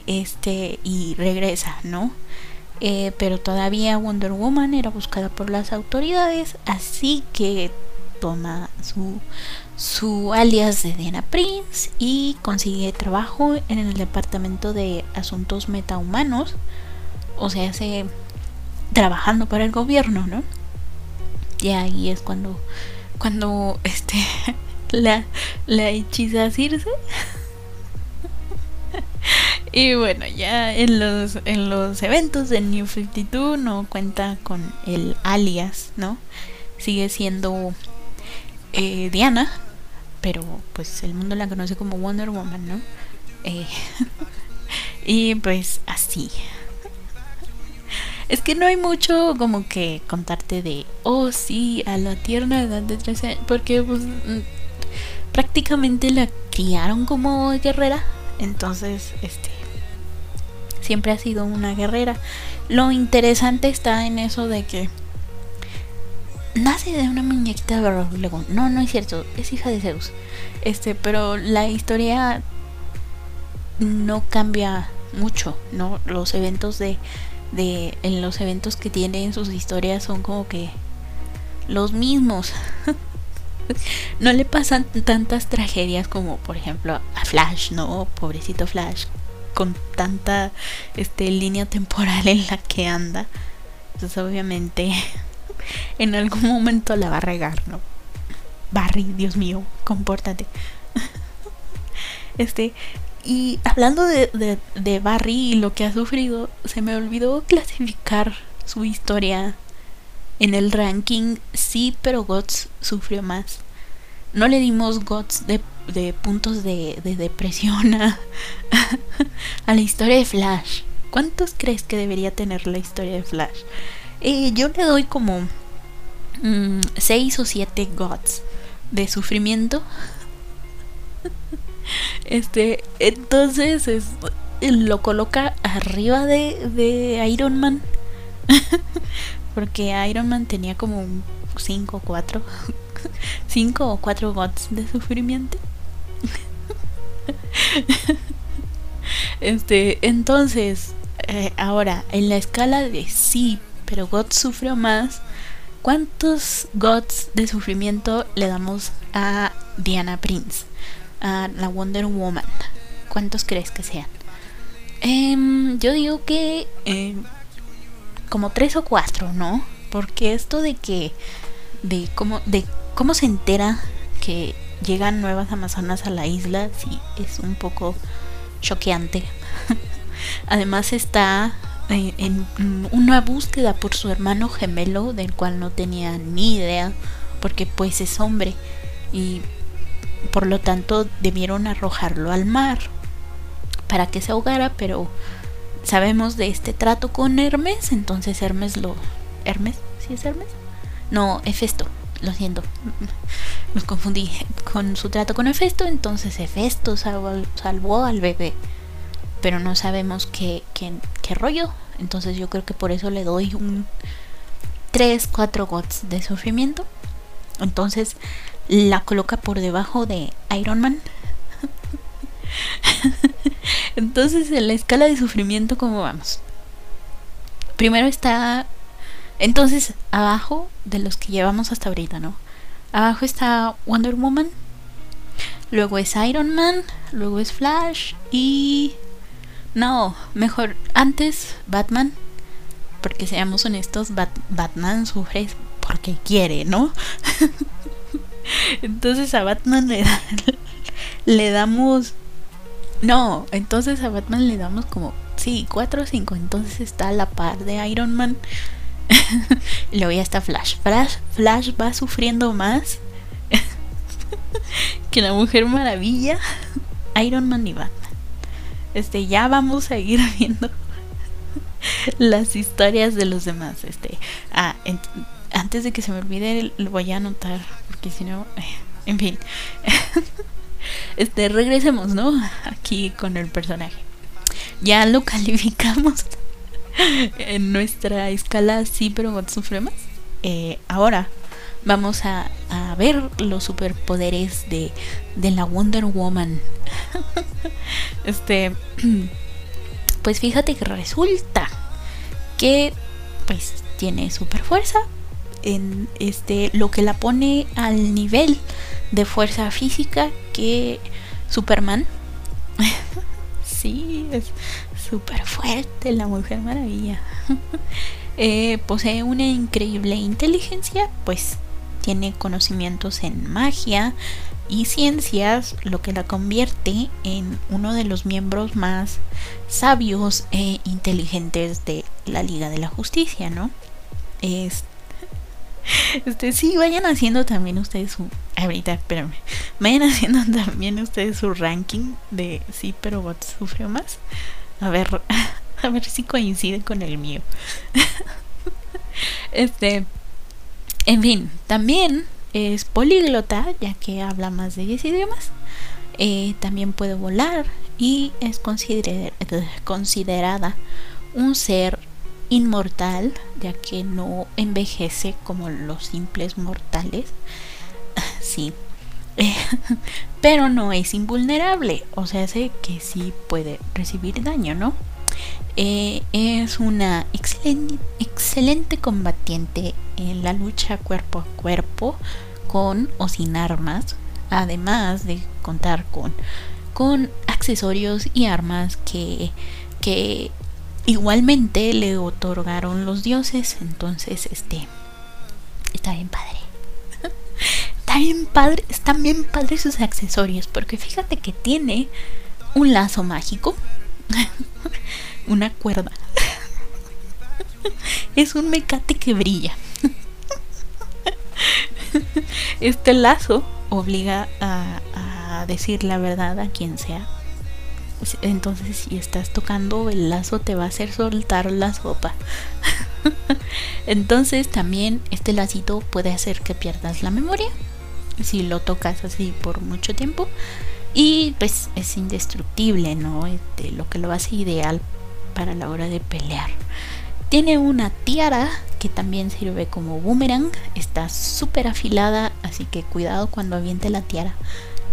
este y regresa, ¿no? Eh, pero todavía Wonder Woman era buscada por las autoridades, así que toma su, su alias de Diana Prince y consigue trabajo en el departamento de asuntos metahumanos, o sea, se trabajando para el gobierno, ¿no? Y ahí es cuando cuando este (laughs) la la hechiza y bueno, ya en los, en los eventos de New 52 no cuenta con el alias, ¿no? Sigue siendo eh, Diana, pero pues el mundo la conoce como Wonder Woman, ¿no? Eh, (laughs) y pues así. Es que no hay mucho como que contarte de, oh sí, a la tierna edad de 13 años, porque pues prácticamente la criaron como guerrera, entonces, este, siempre ha sido una guerrera. Lo interesante está en eso de que nace de una muñequita de luego No, no es cierto, es hija de Zeus. Este, pero la historia no cambia mucho, ¿no? Los eventos de, de en los eventos que tiene en sus historias son como que los mismos. (laughs) (laughs) no le pasan tantas tragedias como por ejemplo a Flash, ¿no? Pobrecito Flash, con tanta este, línea temporal en la que anda. Entonces obviamente (laughs) en algún momento la va a regar, ¿no? Barry, Dios mío, compórtate. (laughs) Este, y hablando de, Barry y lo que ha sufrido, se me olvidó clasificar su historia en el ranking. Sí, pero Gots sufrió más. No le dimos Gots de de puntos de, depresión (laughs) a, la historia de Flash. ¿Cuántos crees que debería tener la historia de Flash? Eh, yo le doy como 6 mm, o 7 gods de sufrimiento. (laughs) este, entonces es, lo coloca arriba de, de Iron Man. (laughs) Porque Iron Man tenía como 5 o 4. 5 (laughs) o 4 gods de sufrimiento. (laughs) este, entonces, eh, ahora, en la escala de sí, pero God sufrió más, ¿cuántos gods de sufrimiento le damos a Diana Prince? A la Wonder Woman. ¿Cuántos crees que sean? Em, yo digo que em, como tres o cuatro, ¿no? Porque esto de que de cómo de cómo se entera que llegan nuevas amazonas a la isla sí es un poco choqueante. (laughs) Además está eh, en una búsqueda por su hermano gemelo del cual no tenía ni idea porque pues es hombre y por lo tanto debieron arrojarlo al mar para que se ahogara, pero sabemos de este trato con Hermes, entonces Hermes lo... ¿Hermes? ¿Sí es Hermes? No, Hefesto, lo siento, (laughs) nos confundí con su trato con Hefesto, entonces Hefesto salvó, al bebé, pero no sabemos qué, qué, qué rollo, entonces yo creo que por eso le doy un 3, 4 gots de sufrimiento. Entonces la coloca por debajo de Iron Man. (laughs) Entonces en la escala de sufrimiento, ¿cómo vamos? Primero está... Entonces, abajo de los que llevamos hasta ahorita, ¿no? Abajo está Wonder Woman. Luego es Iron Man. Luego es Flash. Y... No, mejor antes Batman. Porque seamos honestos, Batman sufre porque quiere, ¿no? (laughs) entonces a Batman le, (laughs) le damos... No, entonces a Batman le damos como... Sí, 4 o 5. Entonces está a la par de Iron Man. y luego ya está Flash. Flash. Flash va sufriendo más (laughs) que la Mujer Maravilla, (laughs) Iron Man y Batman. Este, ya vamos a ir (laughs) viendo las historias de los demás. Este, ah, antes de que se me olvide, lo voy a anotar, porque si no, en fin. Este, regresemos, ¿no? Aquí con el personaje. Ya lo (laughs) calificamos en nuestra escala sí, pero sufre más. Eh, ahora vamos a, a, ver los superpoderes de, de la Wonder Woman. (laughs) este, (clears throat) pues fíjate que resulta que pues tiene super fuerza, en este lo que la pone al nivel de fuerza física que Superman. (laughs) sí, es súper fuerte la Mujer Maravilla. (laughs) Eh, posee una increíble inteligencia, pues tiene conocimientos en magia y ciencias, lo que la convierte en uno de los miembros más sabios e inteligentes de la Liga de la Justicia, ¿no? Es (laughs) este, sí, vayan haciendo también ustedes su. Ahorita, espérame. Vayan haciendo (laughs) también ustedes su ranking de sí, pero Bot sufrió más. A ver, (laughs) a ver si coincide con el mío. este. En fin, también es políglota, ya que habla más de 10 idiomas. Eh, también puede volar y es considerada un ser inmortal, ya que no envejece como los simples mortales. (laughs) Sí. (laughs) Pero no es invulnerable, o sea, sé que sí puede recibir daño, ¿no? Eh, es una excelente, excelente combatiente en la lucha cuerpo a cuerpo, con o sin armas, además de contar con, con accesorios y armas que, que igualmente le otorgaron los dioses. Entonces, este. Está bien padre. (laughs) está bien padre. Están bien padres sus accesorios. Porque fíjate que tiene un lazo mágico. (laughs) una cuerda. (laughs) es un mecate que brilla. este lazo obliga a, a decir la verdad a quien sea entonces si estás tocando el lazo te va a hacer soltar la sopa. (laughs) Entonces también este lacito puede hacer que pierdas la memoria si lo tocas así por mucho tiempo. Y pues es indestructible, ¿no? Este, lo que lo hace ideal para la hora de pelear. Tiene una tiara que también sirve como boomerang. Está súper afilada, así que cuidado cuando aviente la tiara.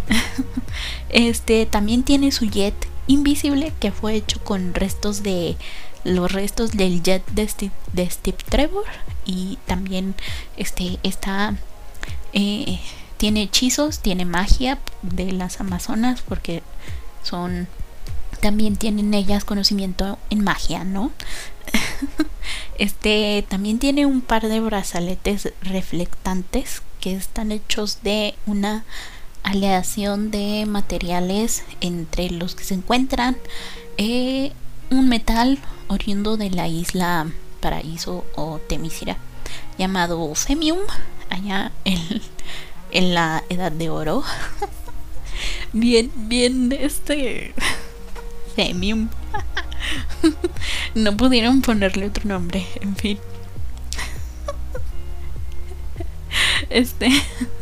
(laughs) este también tiene su jet invisible que fue hecho con restos de los restos del jet de Steve, Trevor y también este está eh, tiene hechizos tiene magia de las amazonas porque son también tienen ellas conocimiento en magia, ¿no? (laughs) este también tiene un par de brazaletes reflectantes que están hechos de una aleación de materiales entre los que se encuentran eh, un metal oriundo de la isla Paraíso o Temisira llamado Femium allá en, en la Edad de Oro. (laughs) Bien bien este Femium. (laughs) No pudieron ponerle otro nombre en fin este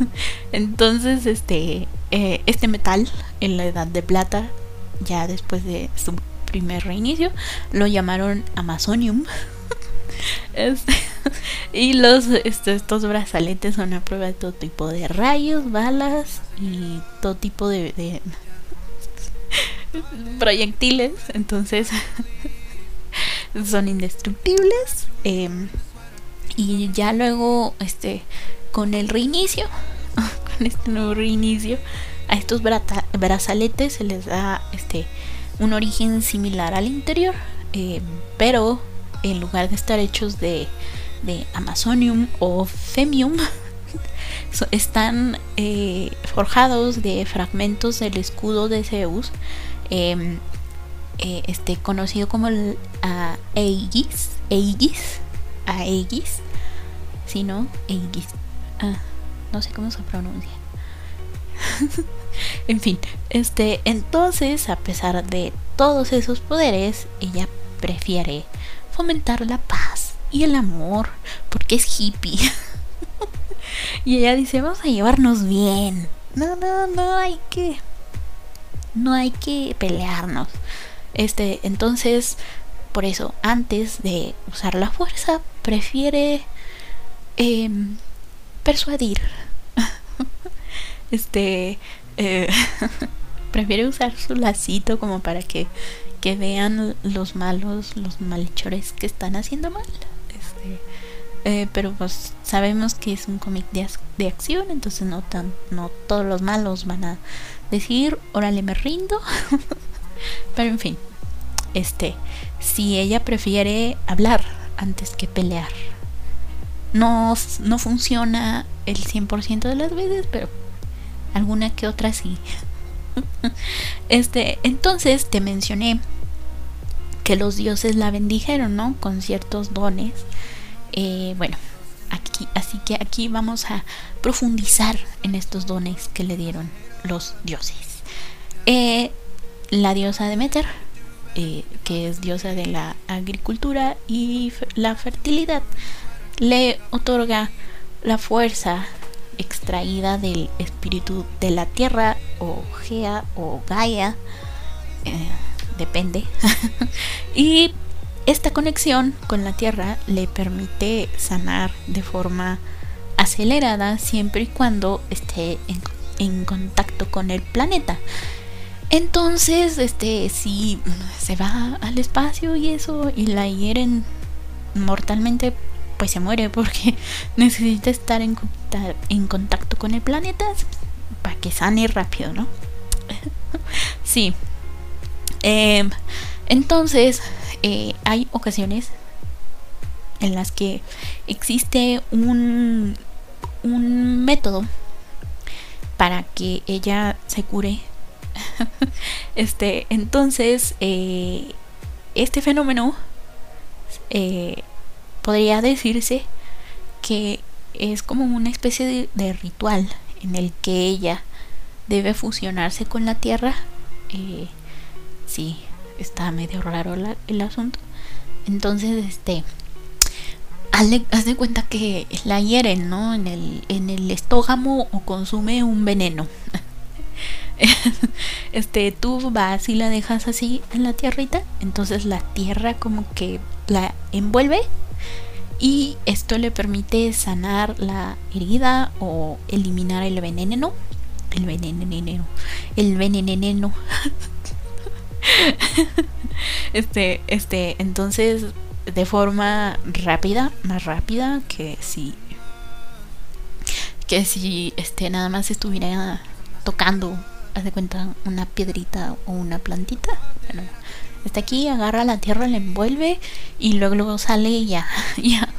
(laughs) entonces este eh, este metal en la edad de plata ya después de su primer reinicio lo llamaron amazonium. (laughs) Este, (laughs) y los este, estos brazaletes son a prueba de todo tipo de rayos balas y todo tipo de, proyectiles. Entonces son indestructibles em, y ya luego este con el reinicio, (laughs) con este nuevo reinicio, a estos brazaletes se les da este un origen similar al interior, eh, pero en lugar de estar hechos de, de Amazonium o Femium, (laughs) están eh, forjados de fragmentos del escudo de Zeus, em, eh, este, conocido como el Aegis, Aegis, Aegis, si no, Aegis, Ah, no sé cómo se pronuncia. (laughs) en fin, este, entonces, a pesar de todos esos poderes, ella prefiere fomentar la paz y el amor porque es hippie. (laughs) y ella dice, vamos a llevarnos bien. No, no, no hay que no hay que pelearnos. Este, entonces, por eso antes de usar la fuerza, prefiere eh, persuadir. (laughs) este eh, (laughs) prefiere usar su lacito como para que, que vean los malos, los malhechores que están haciendo mal. Este, eh, pero pues sabemos que es un cómic de, de, acción, entonces no tan, no todos los malos van a decir, órale me rindo. (laughs) pero en fin, este, si ella prefiere hablar antes que pelear no, no funciona el 100% de las veces, pero alguna que otra sí. (laughs) este, entonces te mencioné que los dioses la bendijeron, ¿no? Con ciertos dones. Eh, bueno, aquí, así que aquí vamos a profundizar en estos dones que le dieron los dioses. Eh, la diosa Demeter, eh, que es diosa de la agricultura y la fertilidad, le otorga la fuerza extraída del espíritu de la tierra o Gea o Gaia, eh, depende. (laughs) y esta conexión con la tierra le permite sanar de forma acelerada siempre y cuando esté en, en contacto con el planeta. Entonces, este, si se va al espacio y eso y la hieren mortalmente, pues se muere porque (laughs) necesita estar en, contacto con el planeta para que sane rápido, ¿no? (laughs) sí. Em, entonces, eh, hay ocasiones en las que existe un, un método para que ella se cure. (laughs) este, entonces, eh, este fenómeno eh, podría decirse que es como una especie de, ritual en el que ella debe fusionarse con la tierra. Eh, sí, está medio raro el asunto. Entonces, este, haz de, cuenta que la hieren, ¿no? En el, en el estógamo o consume un veneno. (laughs) este, tú vas y la dejas así en la tierrita, entonces la tierra como que la envuelve y esto le permite sanar la herida o eliminar el veneno. El veneno. El veneno. (laughs) este, este, entonces de forma rápida, más rápida que si que si este nada más estuviera tocando haz de cuenta una piedrita o una plantita. Está aquí, agarra la tierra, la envuelve y luego, sale ya, (laughs) ya,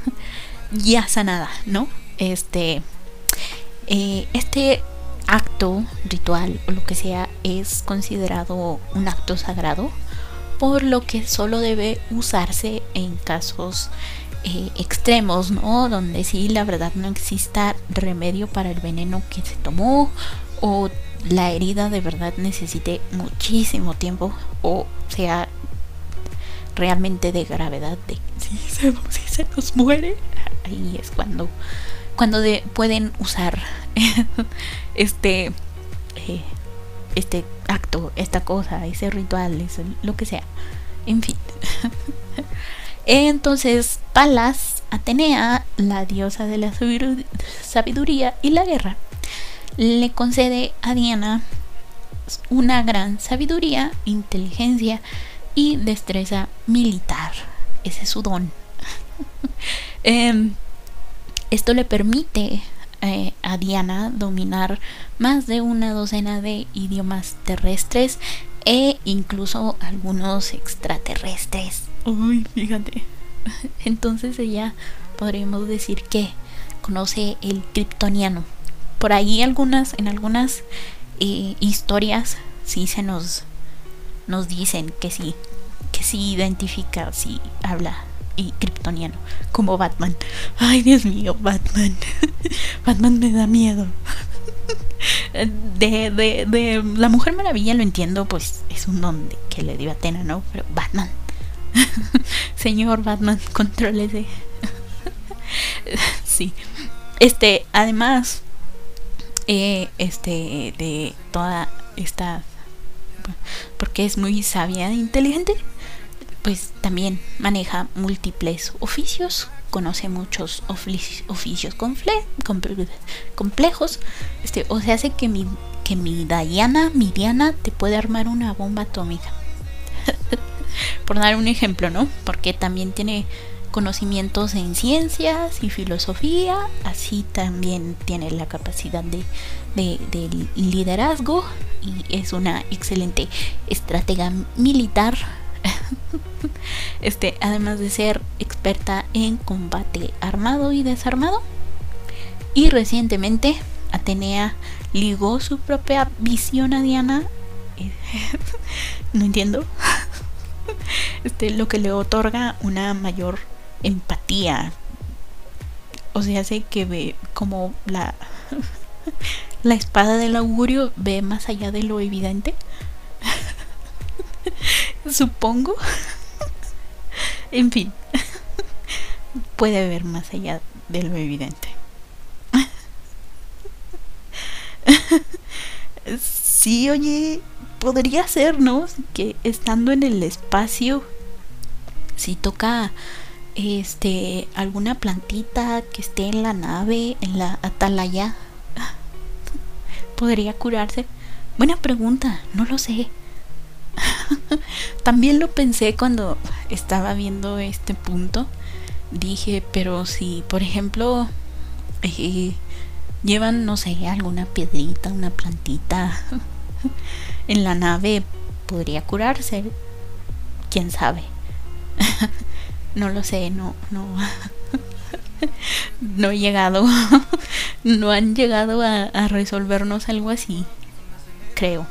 ya sanada, ¿no? Este, eh, este acto ritual o lo que sea es considerado un acto sagrado, por lo que solo debe usarse en casos eh, extremos, ¿no? Donde sí, la verdad no exista remedio para el veneno que se tomó o la herida de verdad necesite muchísimo tiempo o sea realmente de gravedad de si se, nos muere. Ahí es cuando cuando de, pueden usar (laughs) este eh, este acto esta cosa ese ritual ese, lo que sea. En fin. (laughs) Entonces Palas Atenea la diosa de la sabiduría y la guerra le concede a Diana una gran sabiduría, inteligencia y destreza militar. Ese es su don. (laughs) Em, esto le permite eh, a Diana dominar más de una docena de idiomas terrestres e incluso algunos extraterrestres. Uy, fíjate. (laughs) Entonces ella podríamos decir que conoce el kryptoniano por ahí algunas, en algunas eh, historias sí se nos, nos dicen que sí, que sí identifica, sí habla y kryptoniano, como Batman. Ay, Dios mío, Batman. (laughs) Batman me da miedo. (laughs) De, de, de la Mujer Maravilla lo entiendo, pues es un don que le dio Atena, ¿no? Pero Batman. (laughs) Señor Batman, contrólese. sí. Este, además, eh, este, de toda esta, porque es muy sabia e inteligente, pues también maneja múltiples oficios, conoce muchos oficios complejos, este, o sea, hace que mi, que mi Diana, mi Diana, te puede armar una bomba atómica. (laughs) Por dar un ejemplo, ¿no? Porque también tiene conocimientos en ciencias y filosofía, así también tiene la capacidad de, liderazgo y es una excelente estratega militar. (laughs) este, además de ser experta en combate armado y desarmado. Y recientemente Atenea ligó su propia visión a Diana. (laughs) no entiendo. (laughs) Este, lo que le otorga una mayor empatía. O sea, hace que ve como la, (laughs) la espada del augurio ve más allá de lo evidente. (laughs) Supongo. (laughs) en fin. Puede ver más allá de lo evidente. sí, oye, podría ser, ¿no? Que estando en el espacio, si toca este alguna plantita que esté en la nave, en la atalaya, (laughs) podría curarse. Buena pregunta, no lo sé. (laughs) También lo pensé cuando estaba viendo este punto. Dije, pero si, por ejemplo, eh, llevan, no sé, alguna piedrita, una plantita (laughs) en la nave, podría curarse. ¿Quién sabe? No lo sé, no, no. (laughs) no he llegado. (laughs) no han llegado a, resolvernos algo así. Creo.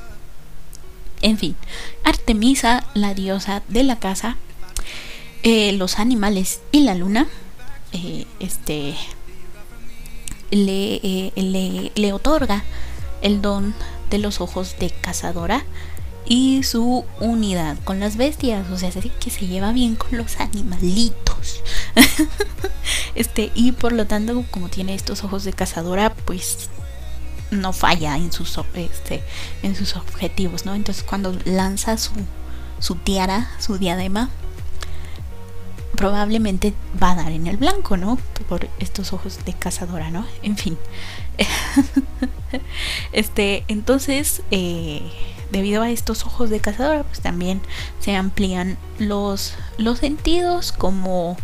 En fin, Artemisa, la diosa de la casa, eh, los animales y la luna, eh, este, eh, le otorga el don de los ojos de cazadora y su unidad con las bestias, o sea, que se lleva bien con los animalitos. (laughs) este, y por lo tanto, como tiene estos ojos de cazadora, pues no falla en sus este, en sus objetivos, ¿no? Entonces, cuando lanza su su tiara, su diadema, probablemente va a dar en el blanco, ¿no? Por estos ojos de cazadora, ¿no? En fin. (laughs) este, entonces, eh, debido a estos ojos de cazadora, pues también se amplían los, los sentidos como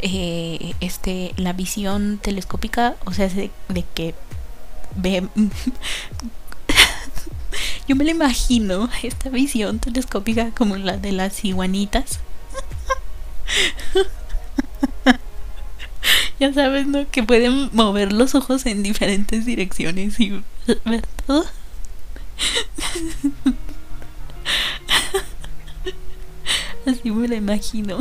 eh, este, la visión telescópica, o sea, de, que ve (laughs) Yo me lo imagino, esta visión telescópica como la de las iguanitas. (laughs) ya sabes, ¿no? Que pueden mover los ojos en diferentes direcciones y ver todo. (laughs) Así me lo imagino.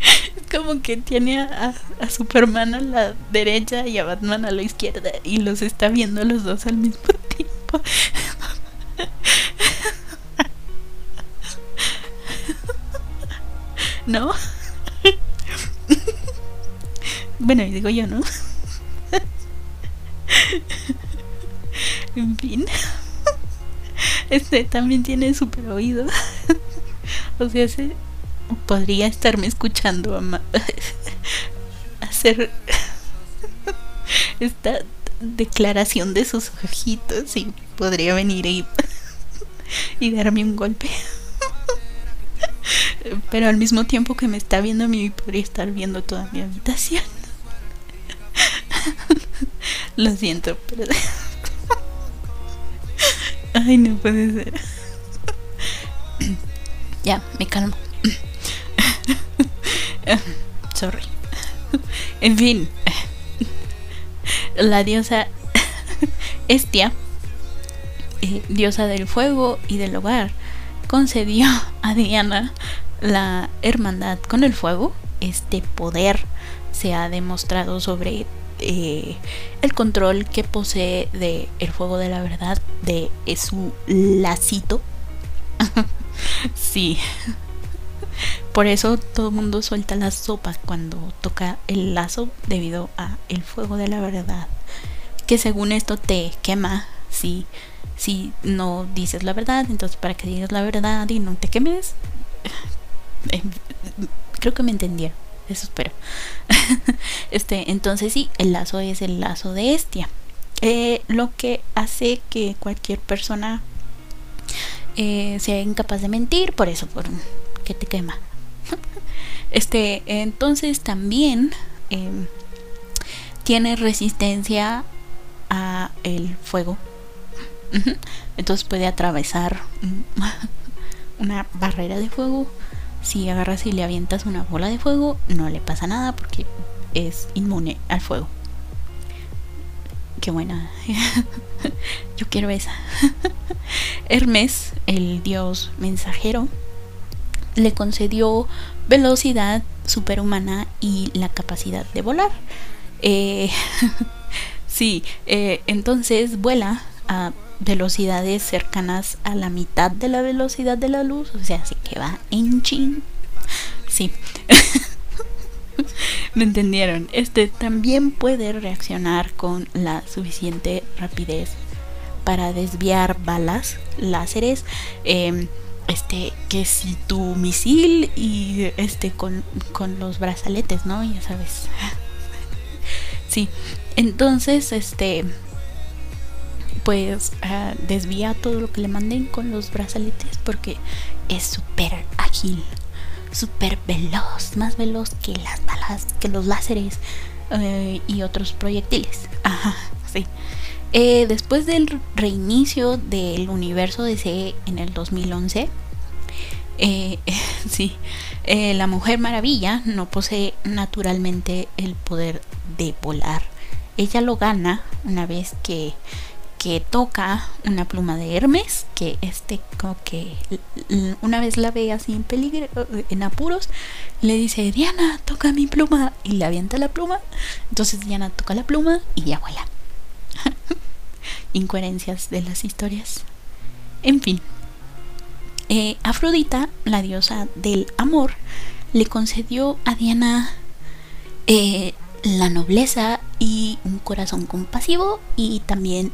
Es como que tiene a, a, Superman a la derecha y a Batman a la izquierda y los está viendo los dos al mismo tiempo. (laughs) ¿No? (laughs) Bueno, y digo yo, ¿no? En fin. (laughs) Este también tiene super oído. (laughs) O sea, se podría estarme escuchando (laughs) hacer esta declaración de sus ojitos y podría venir y, y darme un golpe. Pero al mismo tiempo que me está viendo a mí, podría estar viendo toda mi habitación. Lo siento, pero... Ay, no puede ser. (coughs) ya, me calmo. (coughs) Sorry. En fin. La diosa (coughs) Estia, eh, diosa del fuego y del hogar, concedió a Diana la hermandad con el fuego. Este poder se ha demostrado sobre eh, el control que posee de el fuego de la verdad de su lacito. (laughs) Sí. (laughs) Por eso todo el mundo suelta las sopas cuando toca el lazo debido a el fuego de la verdad que según esto te quema si si no dices la verdad. Entonces para que digas la verdad y no te quemes (sighs) eh, creo que me entendieron eso espero. (laughs) este, entonces sí, el lazo es el lazo de Estia. Eh, lo que hace que cualquier persona eh, sea incapaz de mentir, por eso, por que te quema. (laughs) este, entonces también em, tiene resistencia a el fuego. Entonces puede atravesar (laughs) una barrera de fuego si agarras y le avientas una bola de fuego, no le pasa nada porque es inmune al fuego. Qué buena. (laughs) Yo quiero esa. (laughs) Hermes, el dios mensajero, le concedió velocidad superhumana y la capacidad de volar. Eh, (laughs) sí, eh, entonces vuela a velocidades cercanas a la mitad de la velocidad de la luz, o sea, así que va en chin. Sí. (laughs) ¿Me entendieron? Este también puede reaccionar con la suficiente rapidez para desviar balas, láseres, em, este, que si tu misil y este con, con los brazaletes, ¿no? Ya sabes. (laughs) sí. Entonces, este pues uh, desvía todo lo que le manden con los brazaletes porque es súper ágil, súper veloz, más veloz que las balas, que los láseres uh, y otros proyectiles. Ajá, sí. Eh, después del reinicio del universo DC en el 2011, eh, (laughs) sí, eh, la Mujer Maravilla no posee naturalmente el poder de volar. Ella lo gana una vez que que toca una pluma de Hermes, que este como que una vez la ve así en peligro, en apuros, le dice, Diana, toca mi pluma, y le avienta la pluma, entonces Diana toca la pluma y ya vuela. (laughs) Incoherencias de las historias. En fin, eh, Afrodita, la diosa del amor, le concedió a Diana eh, la nobleza y un corazón compasivo y también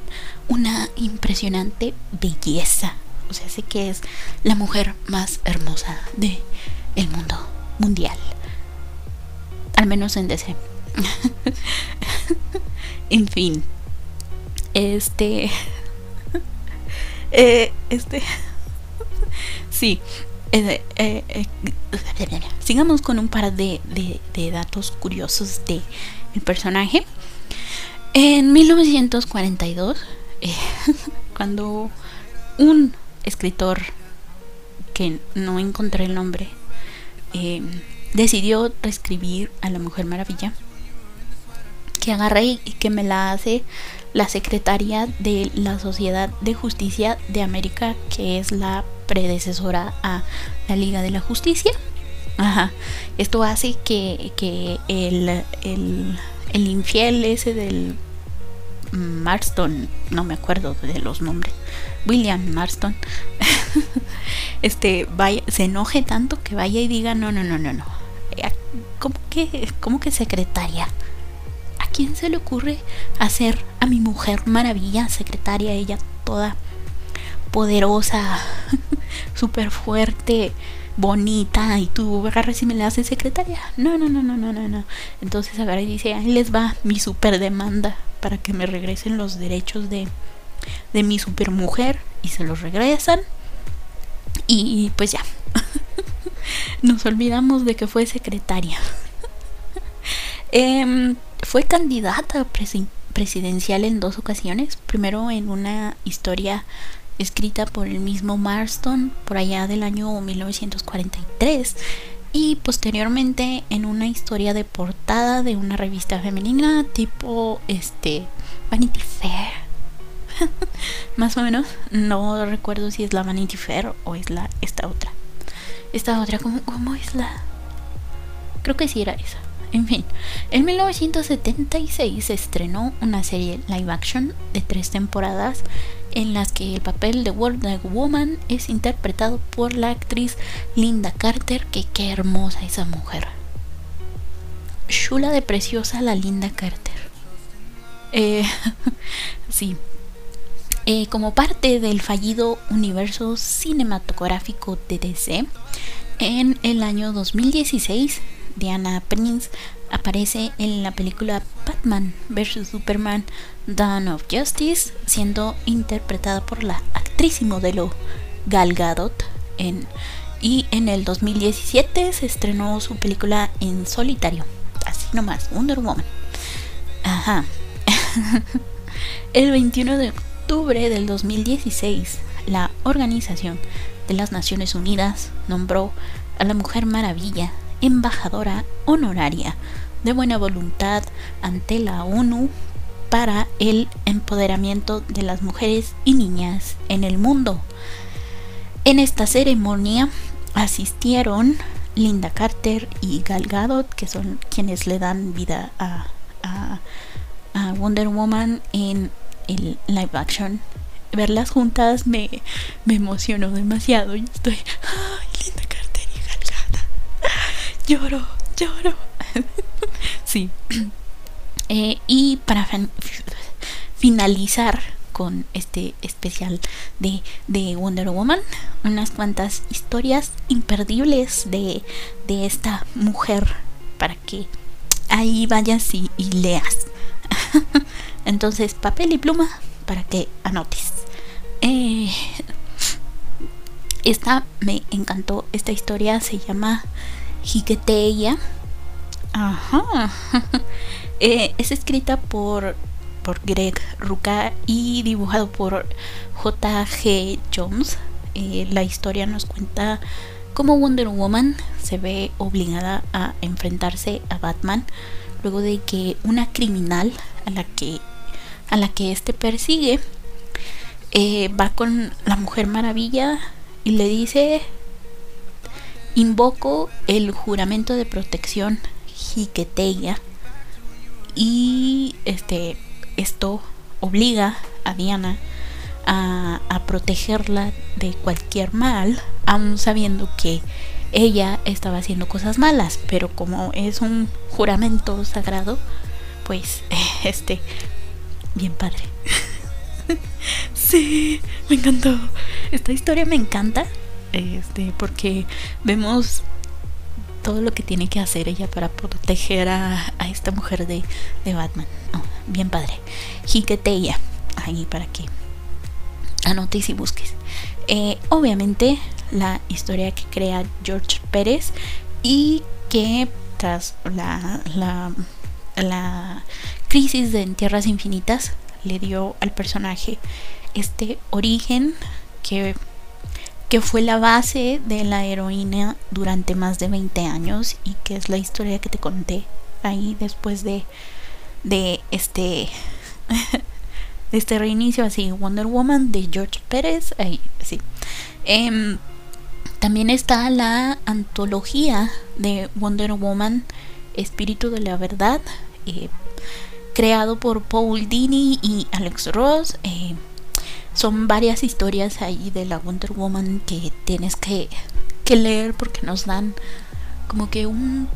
una impresionante belleza. O sea, sé que es la mujer más hermosa de el mundo mundial. Al menos en DC. (laughs) en fin. Este. (laughs) Eh, este. (laughs) sí. Eh, eh, eh, sigamos con un par de, de, datos curiosos de el personaje. En 1942, (laughs) cuando un escritor que no encontré el nombre eh, decidió reescribir a la Mujer Maravilla que agarré y que me la hace la secretaria de la Sociedad de Justicia de América, que es la predecesora a la Liga de la Justicia. Ajá. Esto hace que, que el, el, el infiel ese del Marston, no me acuerdo de los nombres, William Marston, (laughs) este, vaya, se enoje tanto que vaya y diga, no, no, no, no, no. Eh, ¿Cómo que, cómo que secretaria? ¿A quién se le ocurre hacer a mi mujer maravilla secretaria? Ella toda poderosa, (laughs) súper fuerte, bonita, y tú agarras y me la haces secretaria. No, no, no, no, no, no, no. Entonces agarra y dice, ahí les va mi super demanda para que me regresen los derechos de, de mi supermujer y se los regresan y pues ya (laughs) nos olvidamos de que fue secretaria (laughs) em, fue candidata presidencial en dos ocasiones primero en una historia escrita por el mismo Marston por allá del año 1943 y posteriormente en una historia de portada de una revista femenina tipo este Vanity Fair. (laughs) Más o menos no recuerdo si es la Vanity Fair o es la esta otra. Esta otra cómo, cómo es la creo que sí era esa. En fin, en 1976 se estrenó una serie live action de tres temporadas en las que el papel de Wonder Woman es interpretado por la actriz Linda Carter, que qué hermosa esa mujer. Chula de preciosa la Linda Carter. Eh, (laughs) sí. Eh, como parte del fallido universo cinematográfico de DC, en el año 2016 Diana Prince aparece en la película Batman vs. Superman Dawn of Justice, siendo interpretada por la actriz y modelo Gal Gadot. En, y en el 2017 se estrenó su película en solitario, así nomás, Wonder Woman. Ajá. (laughs) el 21 de octubre del 2016, la Organización de las Naciones Unidas nombró a la Mujer Maravilla embajadora honoraria de buena voluntad ante la ONU para el empoderamiento de las mujeres y niñas en el mundo. En esta ceremonia asistieron Linda Carter y Gal Gadot, que son quienes le dan vida a, Wonder Woman en el live action. Verlas juntas me, emocionó demasiado. Yo estoy, Linda Carter y Gal Gadot (laughs) lloro, lloro. Sí. Eh, y para finalizar con este especial de, de, Wonder Woman, unas cuantas historias imperdibles de, de esta mujer para que ahí vayas y, leas. (laughs) Entonces, papel y pluma para que anotes. Eh, esta me encantó, esta historia se llama Jiqueteya. Ajá. (laughs) Eh, es escrita por, por Greg Ruka y dibujado por J.G. Jones. Eh, la historia nos cuenta cómo Wonder Woman se ve obligada a enfrentarse a Batman luego de que una criminal a la que a la que este persigue eh, va con la Mujer Maravilla y le dice Invoco el juramento de protección Jiqueteya y este esto obliga a Diana a, a, protegerla de cualquier mal, aun sabiendo que ella estaba haciendo cosas malas, pero como es un juramento sagrado, pues (laughs) este bien padre. (laughs) sí, me encantó. Esta historia me encanta este, porque vemos todo lo que tiene que hacer ella para proteger a, esta mujer de, Batman. bien padre. Jiqueteya, ahí para que anotes y busques. Eh, obviamente la historia que crea George Pérez y que tras la, la, la crisis de En Tierras Infinitas le dio al personaje este origen que, que fue la base de la heroína durante más de 20 años y que es la historia que te conté ahí después de, de este (laughs) de este reinicio así Wonder Woman de George Pérez ahí sí. Em, también está la antología de Wonder Woman Espíritu de la Verdad eh, creado por Paul Dini y Alex Ross eh, son varias historias ahí de la Wonder Woman que tienes que, que leer porque nos dan como que un,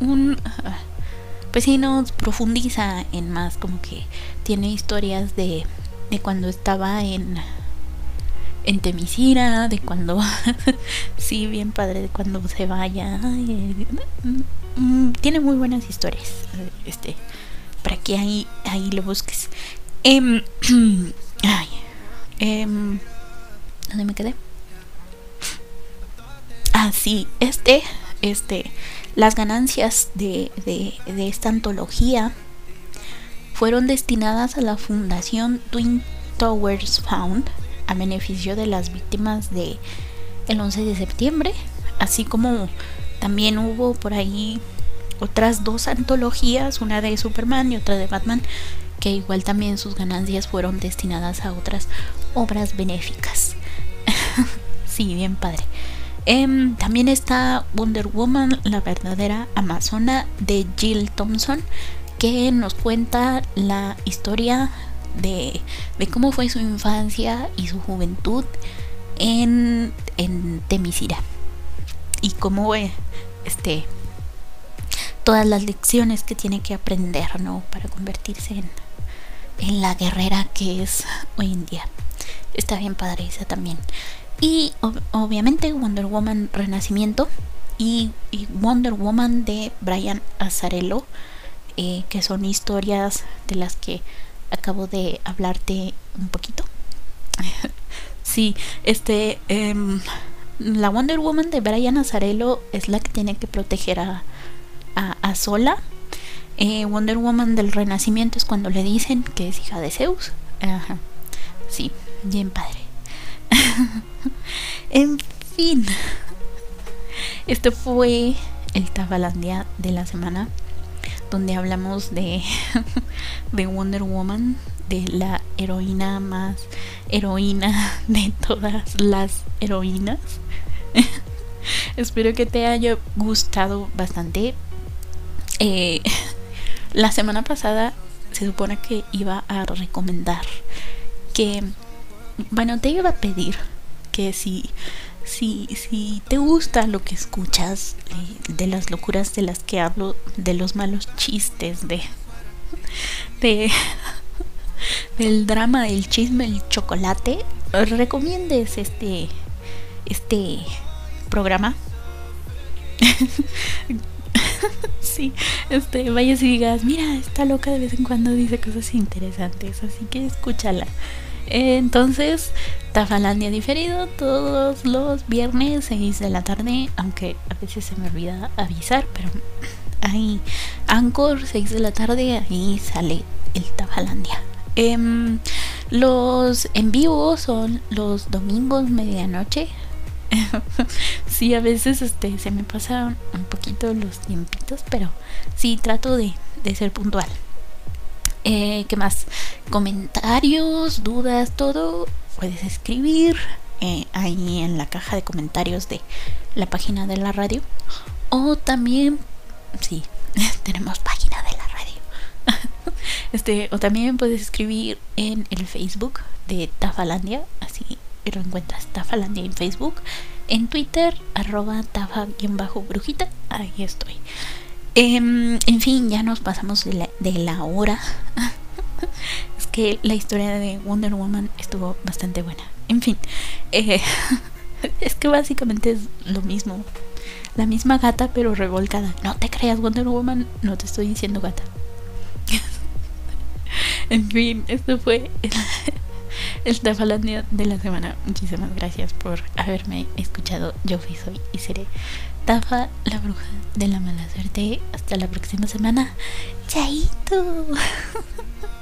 un ah, pues sí nos profundiza en más como que tiene historias de, de cuando estaba en en Temisira, de cuando (laughs) sí, bien padre, de cuando se vaya. Mm, tiene muy buenas historias. Este, para que ahí, ahí lo busques. Eh, (clears throat) ay, eh, ¿Dónde me quedé? Ah, sí, este, este, las ganancias de, esta antología fueron destinadas a la Fundación Twin Towers Found a beneficio de las víctimas de el 11 de septiembre, así como también hubo por ahí otras dos antologías, una de Superman y otra de Batman, que igual también sus ganancias fueron destinadas a otras obras benéficas. (laughs) sí, bien padre. Em, también está Wonder Woman, la verdadera amazona de Jill Thompson, que nos cuenta la historia de, cómo fue su infancia y su juventud en, en Temisira. Y cómo eh, este, todas las lecciones que tiene que aprender ¿no? para convertirse en, en la guerrera que es hoy en día. Está bien padre esa también. Y obviamente Wonder Woman Renacimiento y, Wonder Woman de Brian Azzarello, eh, que son historias de las que acabo de hablarte un poquito. (laughs) sí, este, em, la Wonder Woman de Brian Azzarello es la que tiene que proteger a, a, Sola. Eh, Wonder Woman del Renacimiento es cuando le dicen que es hija de Zeus. Ajá. Sí, bien padre. (laughs) en fin. Este fue el Tabalandia de la semana. Donde hablamos de, (laughs) de Wonder Woman. De la heroína más heroína (laughs) de todas las heroínas. Espero que te haya gustado bastante. Eh, la semana pasada se supone que iba a recomendar que bueno, te iba a pedir que si, si, si te gusta lo que escuchas, eh, de las locuras de las que hablo, de los malos chistes, de, de del drama, el chisme, el chocolate, recomiendes este, este programa. (laughs) (laughs) sí, este, vayas y digas, mira, está loca de vez en cuando dice cosas interesantes, así que escúchala. Entonces, Tafalandia diferido todos los viernes 6 de la tarde, aunque a veces se me olvida avisar, pero ahí, Anchor 6 de la tarde, ahí sale el Tafalandia. Em, los en vivo son los domingos medianoche. (laughs) sí, a veces este, se me pasan un poquito los tiempitos, pero sí trato de, de ser puntual. Eh, ¿Qué más? Comentarios, dudas, todo. Puedes escribir eh, ahí en la caja de comentarios de la página de la radio. O también, sí, (laughs) tenemos página de la radio. (laughs) este, o también puedes escribir en el Facebook de Tafalandia. Así lo encuentras Tafalandia en Facebook. En Twitter, arroba tafa-brujita. Ahí estoy. Em, en fin, ya nos pasamos de la, hora. (laughs) es que la historia de Wonder Woman estuvo bastante buena. En fin, eh, (laughs) es que básicamente es lo mismo. La misma gata pero revolcada. No te creas Wonder Woman, no te estoy diciendo gata. (laughs) en fin, esto fue el Tafalandia de la semana. Muchísimas gracias por haberme escuchado. Yo fui, soy y seré Tafa, la bruja de la mala suerte. Hasta la próxima semana. Chaito. (laughs)